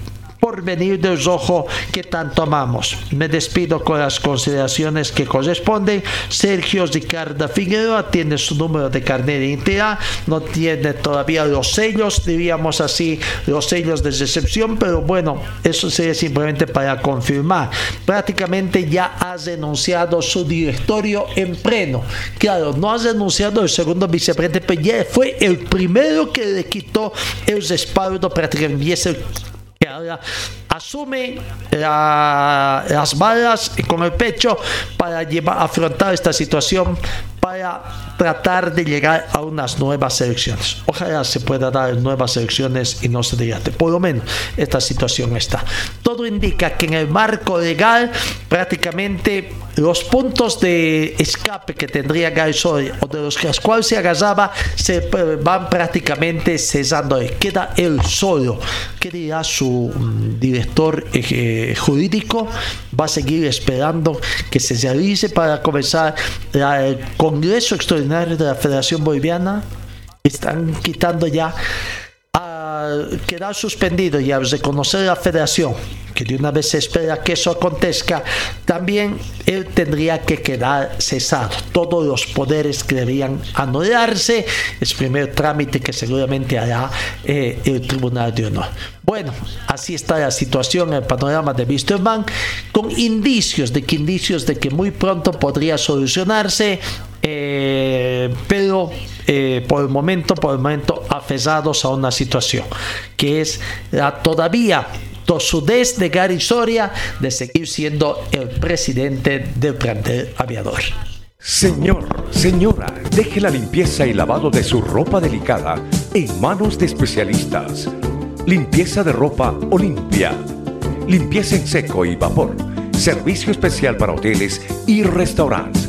por venir del rojo que tanto amamos. Me despido con las consideraciones que corresponden. Sergio Ricardo Figueroa tiene su número de carnet de identidad, no tiene todavía los sellos, diríamos así, los sellos de recepción, pero bueno, eso sería simplemente para confirmar. Prácticamente ya ha denunciado su directorio en pleno. Claro, no ha denunciado el segundo vicepresidente, pero ya fue el primero que le quitó el respaldo prácticamente. Y es asume las balas con el pecho para llevar, afrontar esta situación para tratar de llegar a unas nuevas elecciones. Ojalá se pueda dar nuevas elecciones y no se dilate. Por lo menos esta situación está. Todo indica que en el marco legal prácticamente los puntos de escape que tendría Gaisoy o de los cuales se agarraba se eh, van prácticamente cesando. Queda él solo. ¿Qué dirá su mm, director eh, jurídico? Va a seguir esperando que se realice para comenzar el Congreso Extraordinario de la Federación Boliviana. Están quitando ya quedar suspendido y al reconocer la federación, que de una vez se espera que eso acontezca, también él tendría que quedar cesado. Todos los poderes que deberían anularse, es primer trámite que seguramente hará eh, el Tribunal de Honor. Bueno, así está la situación en el panorama de Wisterman, con indicios de que indicios de que muy pronto podría solucionarse, eh, pero eh, por el momento, por el momento, aferrados a una situación que es todavía tosudez de Gary Soria de seguir siendo el presidente del plantel aviador. Señor, señora, deje la limpieza y lavado de su ropa delicada en manos de especialistas. Limpieza de ropa Olimpia. Limpieza en seco y vapor. Servicio especial para hoteles y restaurantes.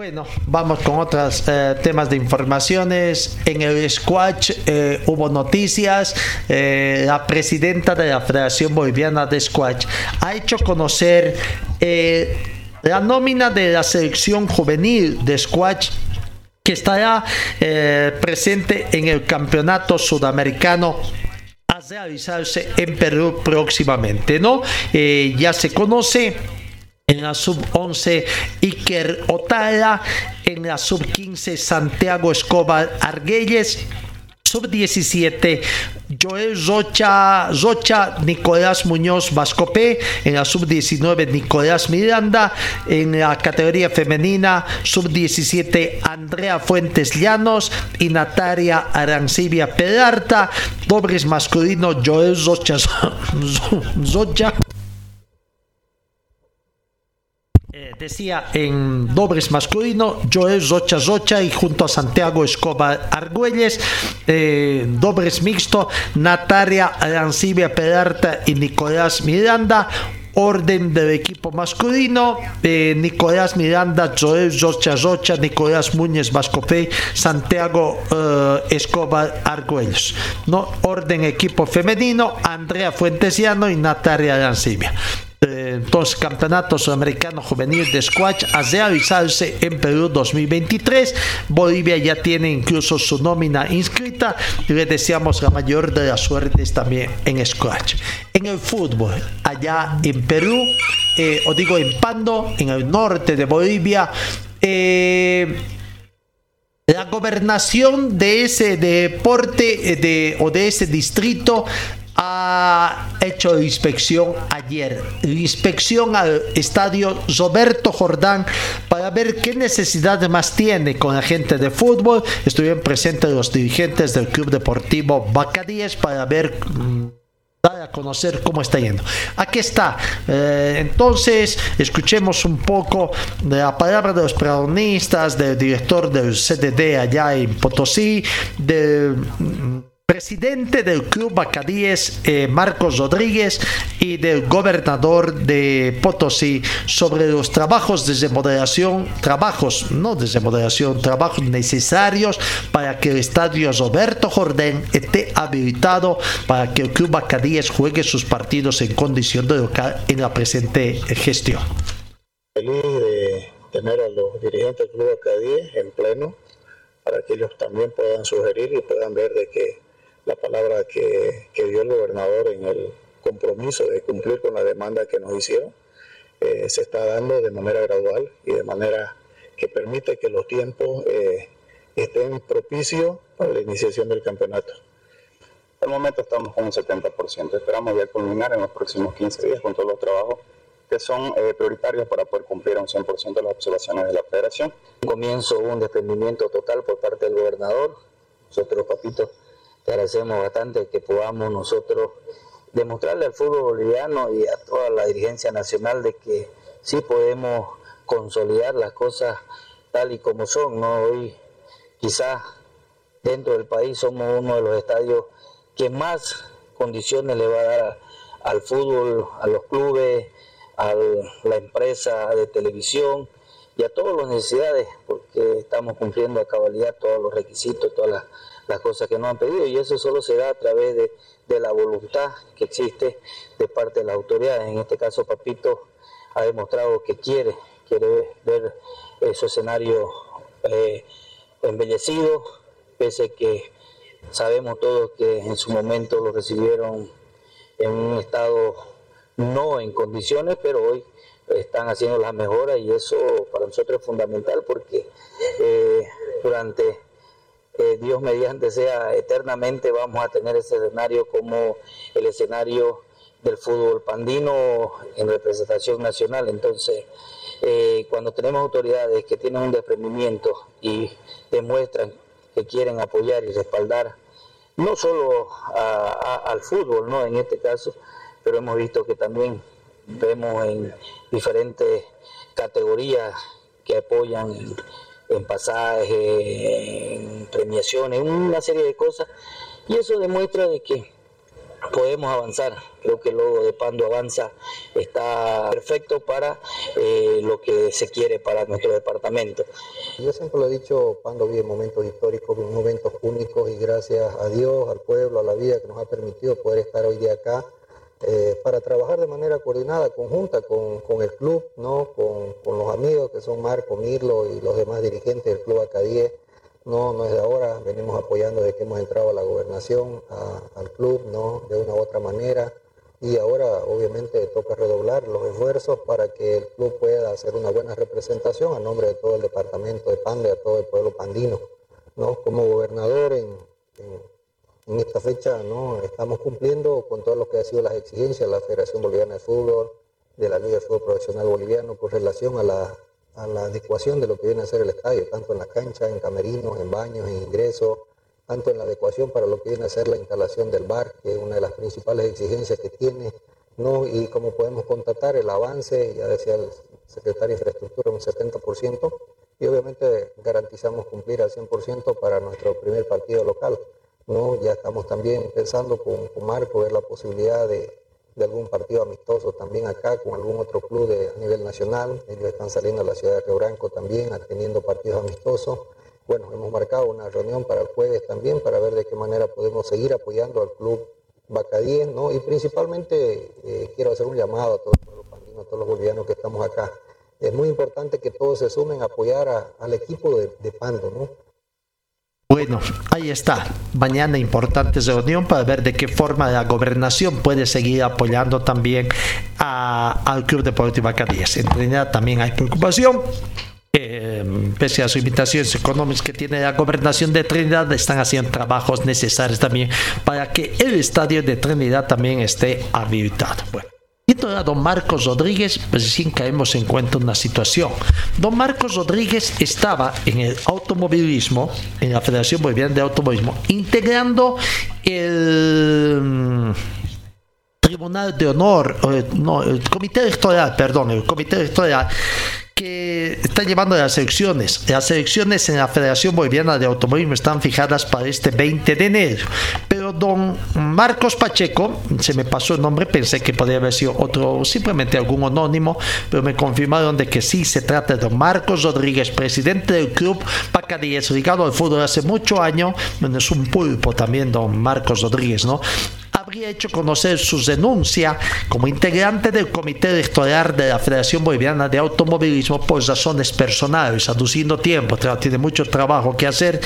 Bueno, vamos con otros eh, temas de informaciones. En el Squash eh, hubo noticias. Eh, la presidenta de la Federación Boliviana de Squash ha hecho conocer la nómina de la selección juvenil de squash que estará presente en el campeonato sudamericano a realizarse en Perú próximamente, ¿no? Ya se conoce en la sub 11 Iker Otala, en la sub 15 Santiago Escobar Arguelles Sub-17, Joel Rocha, Rocha, Nicolás Muñoz Vascopé. En la sub-19, Nicolás Miranda. En la categoría femenina, sub-17, Andrea Fuentes Llanos y Natalia Arancibia Peralta. Dobles masculino, Joel Rocha, Rocha decía en dobles masculino Joel Rocha Rocha y junto a Santiago Escobar Argüelles, eh, dobles mixto Natalia Arancibia Peralta y Nicolás Miranda, orden del equipo masculino, eh, Nicolás Miranda, Joel Rocha Rocha, Nicolás Muñez Vascopé, Santiago eh, Escobar Argüelles. ¿no? Orden equipo femenino, Andrea Fuentesiano y Natalia Arancibia entonces Campeonato Sudamericano Juvenil de Squash a realizarse en Perú 2023. Bolivia ya tiene incluso su nómina inscrita y le deseamos la mayor de las suertes también en Squash. En el fútbol, allá en Perú, eh, o digo en Pando, en el norte de Bolivia, eh, la gobernación de ese deporte eh, de, o de ese distrito ha hecho inspección ayer, inspección al estadio Roberto Jordán para ver qué necesidad más tiene con la gente de fútbol. Estuvieron presentes los dirigentes del Club Deportivo Bacadíes para ver mm, dar a conocer cómo está yendo. Aquí está. Eh, entonces, escuchemos un poco de la palabra de los protagonistas, del director del CDD allá en Potosí, del mm, presidente del Club Bacadíes, eh, Marcos Rodríguez, y del gobernador de Potosí sobre los trabajos de remodelación, trabajos, no de remodelación, trabajos necesarios para que el estadio Roberto Jordán esté habilitado para que el Club Bacadíes juegue sus partidos en condición de local en la presente gestión. Feliz de tener a los dirigentes del Club Bacadíes en pleno para que ellos también puedan sugerir y puedan ver de que la palabra que, dio el gobernador en el compromiso de cumplir con la demanda que nos hicieron, eh, se está dando de manera gradual y de manera que permite que los tiempos eh, estén propicios para la iniciación del campeonato. Al momento estamos con un 70%, esperamos ya culminar en los próximos 15 días con todos los trabajos que son eh, prioritarios para poder cumplir un 100% de las observaciones de la federación. Comienzo un desprendimiento total por parte del gobernador. Nosotros, papito, te agradecemos bastante que podamos nosotros demostrarle al fútbol boliviano y a toda la dirigencia nacional de que sí podemos consolidar las cosas tal y como son. ¿no? Hoy quizás dentro del país somos uno de los estadios que más condiciones le va a dar al fútbol, a los clubes, a la empresa de televisión y a todas las necesidades, porque estamos cumpliendo a cabalidad todos los requisitos, todas las, cosas que nos han pedido, y eso solo se da a través de, la voluntad que existe de parte de las autoridades. En este caso, Papito ha demostrado que quiere, quiere ver su escenario eh, embellecido, pese que sabemos todos que en su momento lo recibieron en un estado no en condiciones, pero hoy están haciendo las mejoras y eso para nosotros es fundamental porque eh, durante eh, Dios mediante sea eternamente vamos a tener ese escenario como el escenario del fútbol pandino en representación nacional. Entonces, eh, cuando tenemos autoridades que tienen un desprendimiento y demuestran que quieren apoyar y respaldar no solo al fútbol, ¿no? En este caso, pero hemos visto que también vemos en diferentes categorías que apoyan en, pasajes, en premiaciones, una serie de cosas, y eso demuestra de que podemos avanzar. Creo que el logo de Pando Avanza está perfecto para eh, lo que se quiere para nuestro departamento. Yo siempre lo he dicho, Pando vive momentos históricos, momentos únicos y gracias a Dios, al pueblo, a la vida que nos ha permitido poder estar hoy día acá. Eh, para trabajar de manera coordinada, conjunta con, el club, ¿no? Con, con, los amigos que son Marco, Mirlo y los demás dirigentes del Club Acadie no, no es de ahora, venimos apoyando desde que hemos entrado a la gobernación, al club, ¿no? De una u otra manera. Y ahora obviamente toca redoblar los esfuerzos para que el club pueda hacer una buena representación a nombre de todo el departamento de Pande, a todo el pueblo pandino. ¿no? Como gobernador en, esta fecha ¿no? estamos cumpliendo con todo lo que ha sido las exigencias de la Federación Boliviana de Fútbol, de la Liga de Fútbol Profesional Boliviano con relación a la a la adecuación de lo que viene a ser el estadio, tanto en la cancha, en camerinos, en baños, en ingresos, tanto en la adecuación para lo que viene a ser la instalación del bar, que es una de las principales exigencias que tiene, ¿no? y como podemos constatar el avance, ya decía el secretario de Infraestructura, un 70%, y obviamente garantizamos cumplir al 100% para nuestro primer partido local. ¿No? Ya estamos también pensando con, Marco ver la posibilidad de algún partido amistoso también acá con algún otro club de, a nivel nacional. Ellos están saliendo a la ciudad de Río Branco también, teniendo partidos amistosos. Bueno, hemos marcado una reunión para el jueves también para ver de qué manera podemos seguir apoyando al club Bacadíes, ¿no? Y principalmente eh, quiero hacer un llamado a todos los a todos los bolivianos que estamos acá. Es muy importante que todos se sumen a apoyar al equipo de, de Pando, ¿no? Bueno, ahí está. Mañana importante reunión para ver de qué forma la gobernación puede seguir apoyando también al Club Deportivo Acadíes. En Trinidad también hay preocupación. Eh, pese a sus invitaciones económicas que tiene la gobernación de Trinidad, están haciendo trabajos necesarios también para que el estadio de Trinidad también esté habilitado. Bueno. Don Marcos Rodríguez, recién caemos en cuenta una situación. Don Marcos Rodríguez estaba en el automovilismo, en la Federación Boliviana de Automovilismo, integrando el mm, Tribunal de Honor, no, el Comité Electoral, perdón, el Comité Electoral que está llevando las elecciones. Las elecciones en la Federación Boliviana de Automovilismo están fijadas para este 20 de enero. Pero don Marcos Pacheco, se me pasó el nombre, pensé que podría haber sido otro, simplemente algún anónimo, pero me confirmaron de que sí se trata de don Marcos Rodríguez, presidente del club Pacadíes, ligado al fútbol hace mucho años. Bueno, es un pulpo también don Marcos Rodríguez, ¿no? Habría hecho conocer su denuncia como integrante del comité electoral de la Federación Boliviana de Automovilismo por razones personales, aduciendo tiempo, tiene mucho trabajo que hacer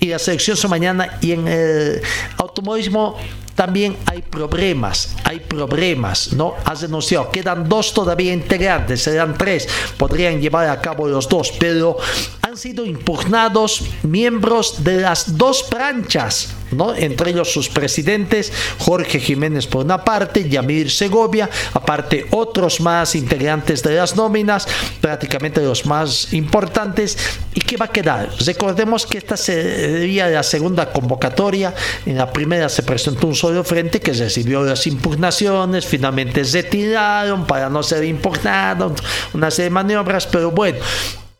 y la selección se mañana y en el automovilismo también hay problemas, hay problemas, ¿no? Has denunciado, quedan dos todavía integrantes, serán tres, podrían llevar a cabo los dos, pero han sido impugnados miembros de las dos planchas, ¿no? Entre ellos sus presidentes, Jorge Jiménez por una parte, Yamir Segovia, aparte otros más integrantes de las nóminas, prácticamente los más importantes. ¿Y qué va a quedar? Recordemos que esta sería la segunda convocatoria. En la primera se presentó un solo frente que recibió las impugnaciones, finalmente se retiraron para no ser impugnados, una serie de maniobras, pero bueno.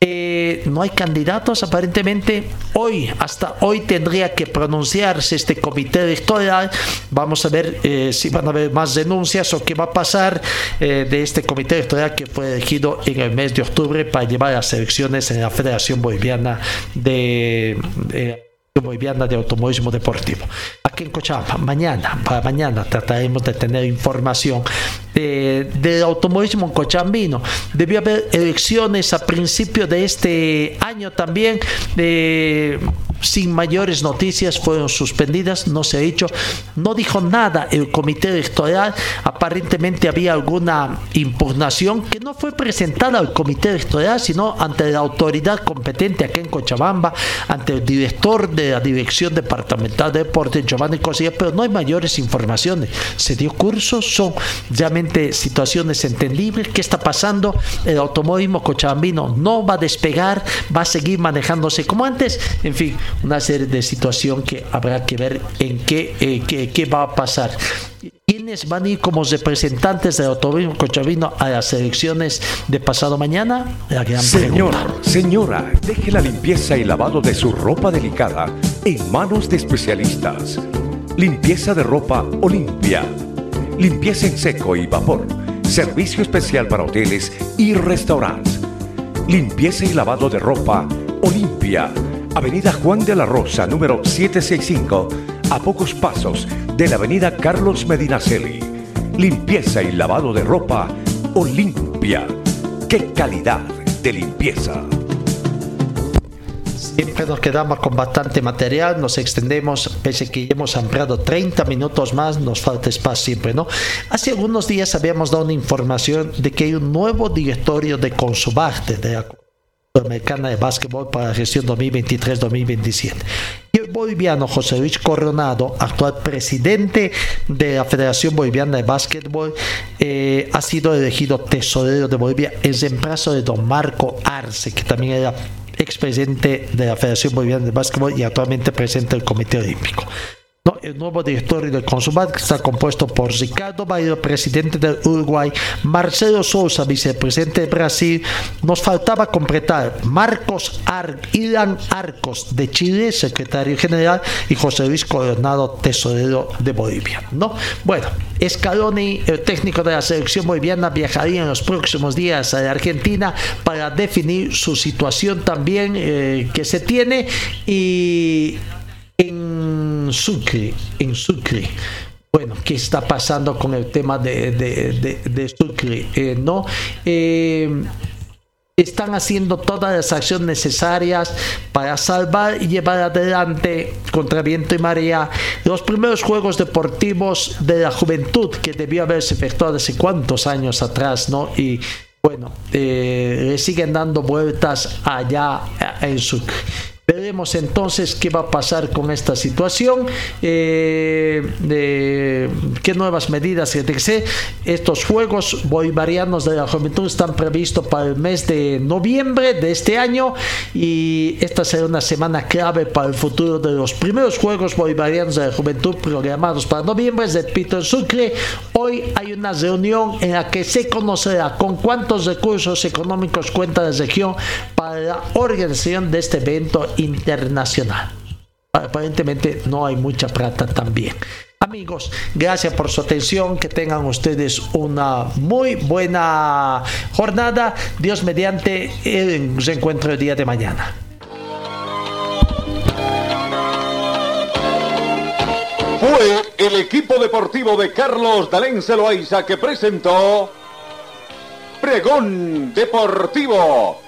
Eh, no hay candidatos aparentemente. Hoy, hasta hoy tendría que pronunciarse este comité electoral. Vamos a ver eh, si van a haber más denuncias o qué va a pasar eh, de este comité electoral que fue elegido en el mes de octubre para llevar las elecciones en la Federación Boliviana de Boliviana de Automovilismo Deportivo. Aquí en Cochabamba, mañana, para mañana trataremos de tener información de, del automovilismo cochambino. Debió haber elecciones a principio de este año también. De, sin mayores noticias, fueron suspendidas, no se ha dicho, no dijo nada el comité electoral, aparentemente había alguna impugnación que no fue presentada al comité electoral, sino ante la autoridad competente aquí en Cochabamba, ante el director de la Dirección Departamental de Deportes, Giovanni Cosilla, pero no hay mayores informaciones. Se dio curso, son realmente situaciones entendibles. ¿Qué está pasando? El automovilismo cochabambino no va a despegar, va a seguir manejándose como antes. En fin, una serie de situaciones que habrá que ver en qué, eh, qué, qué, va a pasar. ¿Quiénes van a ir como representantes del automovilismo cochabino a las elecciones de pasado mañana? La gran Señor, pregunta. señora, deje la limpieza y lavado de su ropa delicada en manos de especialistas. Limpieza de ropa Olimpia. Limpieza en seco y vapor. Servicio especial para hoteles y restaurantes. Limpieza y lavado de ropa Olimpia. Avenida Juan de la Rosa, número 765, a pocos pasos de la Avenida Carlos Medinaceli. Limpieza y lavado de ropa Olimpia. ¡Qué calidad de limpieza! Siempre nos quedamos con bastante material, nos extendemos, pese que hemos ampliado 30 minutos más, nos falta espacio siempre, ¿no? Hace algunos días habíamos dado una información de que hay un nuevo directorio de Consubarte, de la Sudamericana de Básquetbol para la gestión 2023-2027. Y el boliviano José Luis Coronado, actual presidente de la Federación Boliviana de Básquetbol, eh, ha sido elegido tesorero de Bolivia en reemplazo de don Marco Arce, que también era expresidente de la Federación Boliviana de Básquetbol y actualmente presidente del Comité Olímpico. No, el nuevo directorio del Consumat está compuesto por Ricardo Bailo, presidente del Uruguay, Marcelo Sousa, vicepresidente de Brasil. Nos faltaba completar Marcos Ar Ilan Arcos de Chile, secretario general, y José Luis Coronado, tesorero de Bolivia. ¿no? Bueno, Scaloni, el técnico de la selección boliviana, viajaría en los próximos días a Argentina para definir su situación también eh, que se tiene y en Sucre, en Sucre. Bueno, ¿qué está pasando con el tema de, de, de, Sucre? Eh, ¿no? Eh, están haciendo todas las acciones necesarias para salvar y llevar adelante contra viento y marea los primeros Juegos Deportivos de la Juventud que debió haberse efectuado hace cuántos años atrás, ¿no? Y bueno, eh, le siguen dando vueltas allá en Sucre. Veremos entonces qué va a pasar con esta situación, eh, de qué nuevas medidas etc. Estos Juegos Bolivarianos de la Juventud están previstos para el mes de noviembre de este año y esta será una semana clave para el futuro de los primeros Juegos Bolivarianos de la Juventud programados para noviembre. Repito, en Sucre, hoy hay una reunión en la que se conocerá con cuántos recursos económicos cuenta la región para la organización de este evento internacional. Aparentemente no hay mucha plata también. Amigos, gracias por su atención. Que tengan ustedes una muy buena jornada. Dios mediante el reencuentro el día de mañana. Fue el equipo deportivo de Carlos Dalén Celoaiza que presentó Pregón Deportivo.